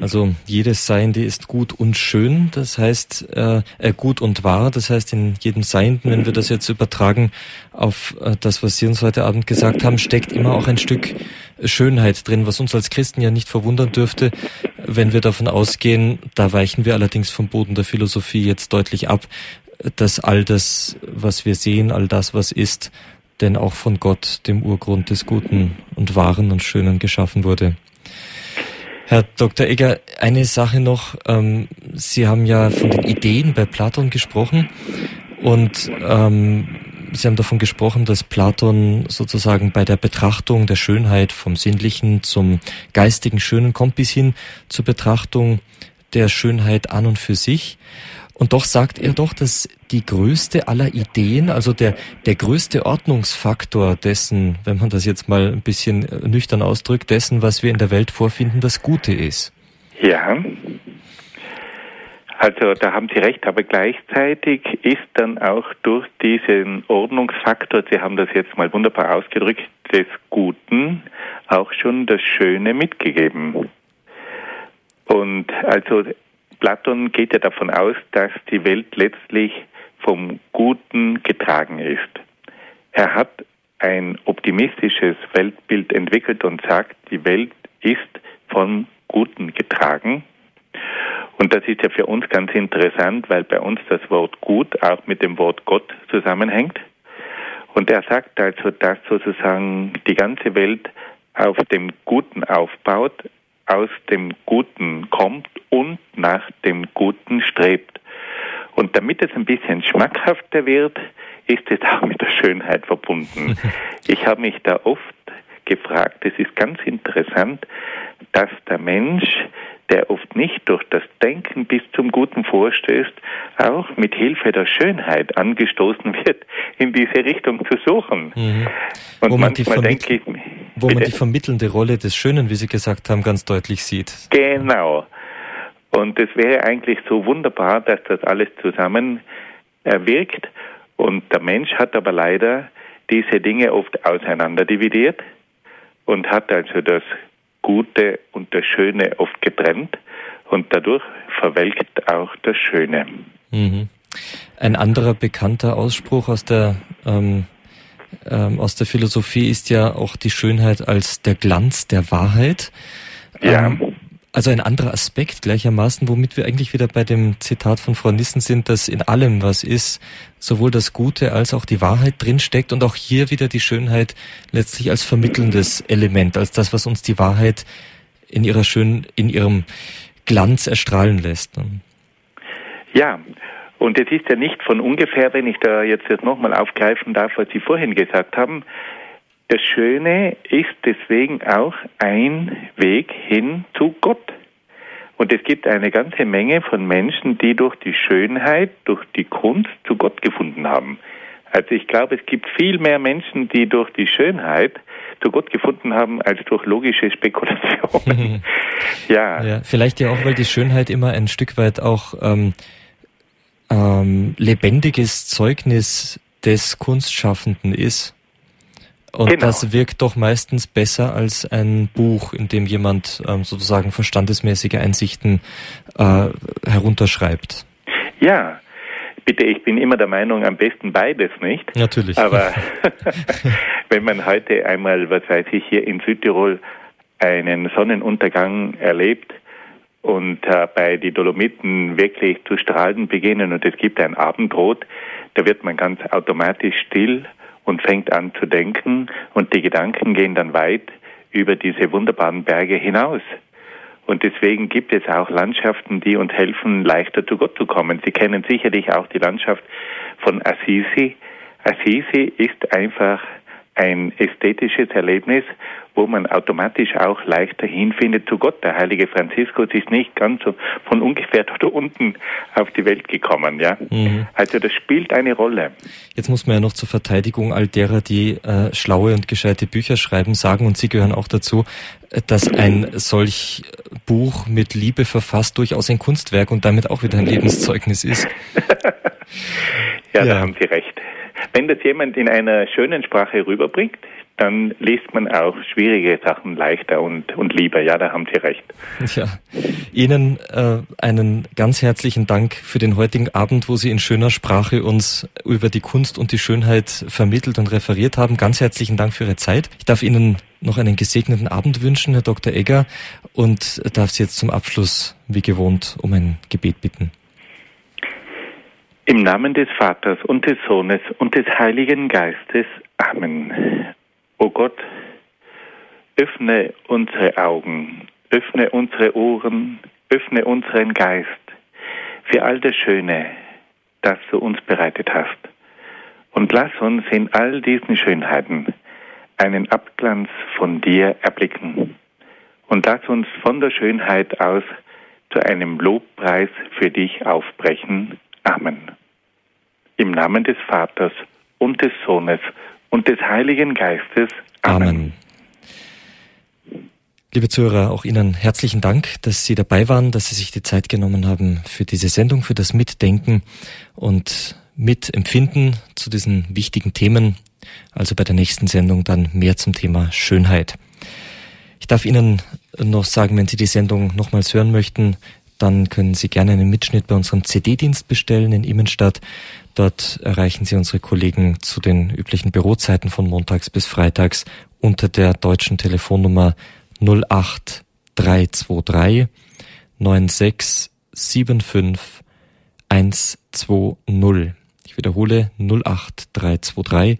Also jedes Seiende ist gut und schön, das heißt äh, äh, gut und wahr, das heißt in jedem Seienden, wenn wir das jetzt übertragen auf äh, das, was Sie uns heute Abend gesagt haben, steckt immer auch ein Stück Schönheit drin, was uns als Christen ja nicht verwundern dürfte, wenn wir davon ausgehen, da weichen wir allerdings vom Boden der Philosophie jetzt deutlich ab, dass all das, was wir sehen, all das, was ist, denn auch von Gott, dem Urgrund des Guten und Wahren und Schönen geschaffen wurde. Herr Dr. Egger, eine Sache noch. Ähm, Sie haben ja von den Ideen bei Platon gesprochen und ähm, Sie haben davon gesprochen, dass Platon sozusagen bei der Betrachtung der Schönheit vom Sinnlichen zum geistigen Schönen kommt bis hin zur Betrachtung der Schönheit an und für sich. Und doch sagt er doch, dass die größte aller Ideen, also der, der größte Ordnungsfaktor dessen, wenn man das jetzt mal ein bisschen nüchtern ausdrückt, dessen, was wir in der Welt vorfinden, das Gute ist.
Ja. Also da haben Sie recht, aber gleichzeitig ist dann auch durch diesen Ordnungsfaktor, Sie haben das jetzt mal wunderbar ausgedrückt, des Guten auch schon das Schöne mitgegeben. Und also Platon geht ja davon aus, dass die Welt letztlich vom Guten getragen ist. Er hat ein optimistisches Weltbild entwickelt und sagt, die Welt ist vom Guten getragen. Und das ist ja für uns ganz interessant, weil bei uns das Wort gut auch mit dem Wort Gott zusammenhängt. Und er sagt also, dass sozusagen die ganze Welt auf dem Guten aufbaut, aus dem Guten kommt und nach dem Guten strebt. Und damit es ein bisschen schmackhafter wird, ist es auch mit der Schönheit verbunden. Ich habe mich da oft gefragt, es ist ganz interessant, dass der Mensch, der oft nicht durch das Denken bis zum Guten vorstößt, auch mit Hilfe der Schönheit angestoßen wird, in diese Richtung zu suchen.
Mhm. Und wo manchmal denke ich, wo man die vermittelnde Rolle des Schönen, wie Sie gesagt haben, ganz deutlich sieht.
Genau. Und es wäre eigentlich so wunderbar, dass das alles zusammen wirkt. Und der Mensch hat aber leider diese Dinge oft auseinanderdividiert und hat also das Gute und das Schöne oft getrennt und dadurch verwelkt auch das Schöne.
Mhm. Ein anderer bekannter Ausspruch aus der ähm, ähm, aus der Philosophie ist ja auch die Schönheit als der Glanz der Wahrheit.
Ja. Ähm,
Also ein anderer Aspekt gleichermaßen, womit wir eigentlich wieder bei dem Zitat von Frau Nissen sind, dass in allem, was ist, sowohl das Gute als auch die Wahrheit drinsteckt und auch hier wieder die Schönheit letztlich als vermittelndes Element, als das, was uns die Wahrheit in ihrer schönen, in ihrem Glanz erstrahlen lässt.
Ja, und es ist ja nicht von ungefähr, wenn ich da jetzt, jetzt nochmal aufgreifen darf, was Sie vorhin gesagt haben. Das Schöne ist deswegen auch ein Weg hin zu Gott. Und es gibt eine ganze Menge von Menschen, die durch die Schönheit, durch die Kunst zu Gott gefunden haben. Also ich glaube, es gibt viel mehr Menschen, die durch die Schönheit zu Gott gefunden haben, als durch logische Spekulationen.
ja. ja. Vielleicht ja auch, weil die Schönheit immer ein Stück weit auch ähm, ähm, lebendiges Zeugnis des Kunstschaffenden ist. Und genau. das wirkt doch meistens besser als ein Buch, in dem jemand ähm, sozusagen verstandesmäßige Einsichten äh, herunterschreibt.
Ja, bitte, ich bin immer der Meinung, am besten beides, nicht?
Natürlich.
Aber wenn man heute einmal, was weiß ich, hier in Südtirol einen Sonnenuntergang erlebt und äh, bei die Dolomiten wirklich zu strahlen beginnen und es gibt ein Abendrot, da wird man ganz automatisch still und fängt an zu denken und die Gedanken gehen dann weit über diese wunderbaren Berge hinaus. Und deswegen gibt es auch Landschaften, die uns helfen, leichter zu Gott zu kommen. Sie kennen sicherlich auch die Landschaft von Assisi. Assisi ist einfach ein ästhetisches Erlebnis, wo man automatisch auch leichter hinfindet zu Gott. Der heilige Franziskus ist nicht ganz so von ungefähr dort unten auf die Welt gekommen, ja. Mhm. Also das spielt eine Rolle.
Jetzt muss man ja noch zur Verteidigung all derer, die äh, schlaue und gescheite Bücher schreiben, sagen, und Sie gehören auch dazu, dass ein solch Buch mit Liebe verfasst durchaus ein Kunstwerk und damit auch wieder ein Lebenszeugnis ist.
ja, ja, da haben Sie recht. Wenn das jemand in einer schönen Sprache rüberbringt, dann liest man auch schwierige Sachen leichter und, und lieber. Ja, da haben Sie recht.
Ja, Ihnen äh, einen ganz herzlichen Dank für den heutigen Abend, wo Sie in schöner Sprache uns über die Kunst und die Schönheit vermittelt und referiert haben. Ganz herzlichen Dank für Ihre Zeit. Ich darf Ihnen noch einen gesegneten Abend wünschen, Herr Dr. Egger, und darf Sie jetzt zum Abschluss, wie gewohnt, um ein Gebet bitten.
Im Namen des Vaters und des Sohnes und des Heiligen Geistes. Amen. O Gott, öffne unsere Augen, öffne unsere Ohren, öffne unseren Geist für all das Schöne, das du uns bereitet hast. Und lass uns in all diesen Schönheiten einen Abglanz von dir erblicken. Und lass uns von der Schönheit aus zu einem Lobpreis für dich aufbrechen. Amen. Im Namen des Vaters und des Sohnes und des Heiligen Geistes. Amen. Amen.
Liebe Zuhörer, auch Ihnen herzlichen Dank, dass Sie dabei waren, dass Sie sich die Zeit genommen haben für diese Sendung, für das Mitdenken und Mitempfinden zu diesen wichtigen Themen. Also bei der nächsten Sendung dann mehr zum Thema Schönheit. Ich darf Ihnen noch sagen, wenn Sie die Sendung nochmals hören möchten, dann können Sie gerne einen Mitschnitt bei unserem CD-Dienst bestellen in Immenstadt. Dort erreichen Sie unsere Kollegen zu den üblichen Bürozeiten von montags bis freitags unter der deutschen Telefonnummer 08323 9675 120. Ich wiederhole 08323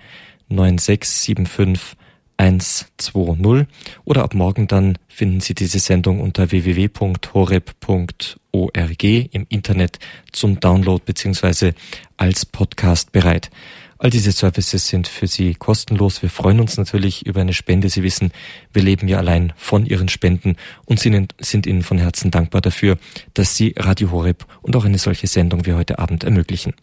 9675 120 oder ab morgen dann finden Sie diese Sendung unter www.horeb.org im Internet zum Download beziehungsweise als Podcast bereit. All diese Services sind für Sie kostenlos. Wir freuen uns natürlich über eine Spende. Sie wissen, wir leben ja allein von Ihren Spenden und sind Ihnen von Herzen dankbar dafür, dass Sie Radio Horeb und auch eine solche Sendung wie heute Abend ermöglichen.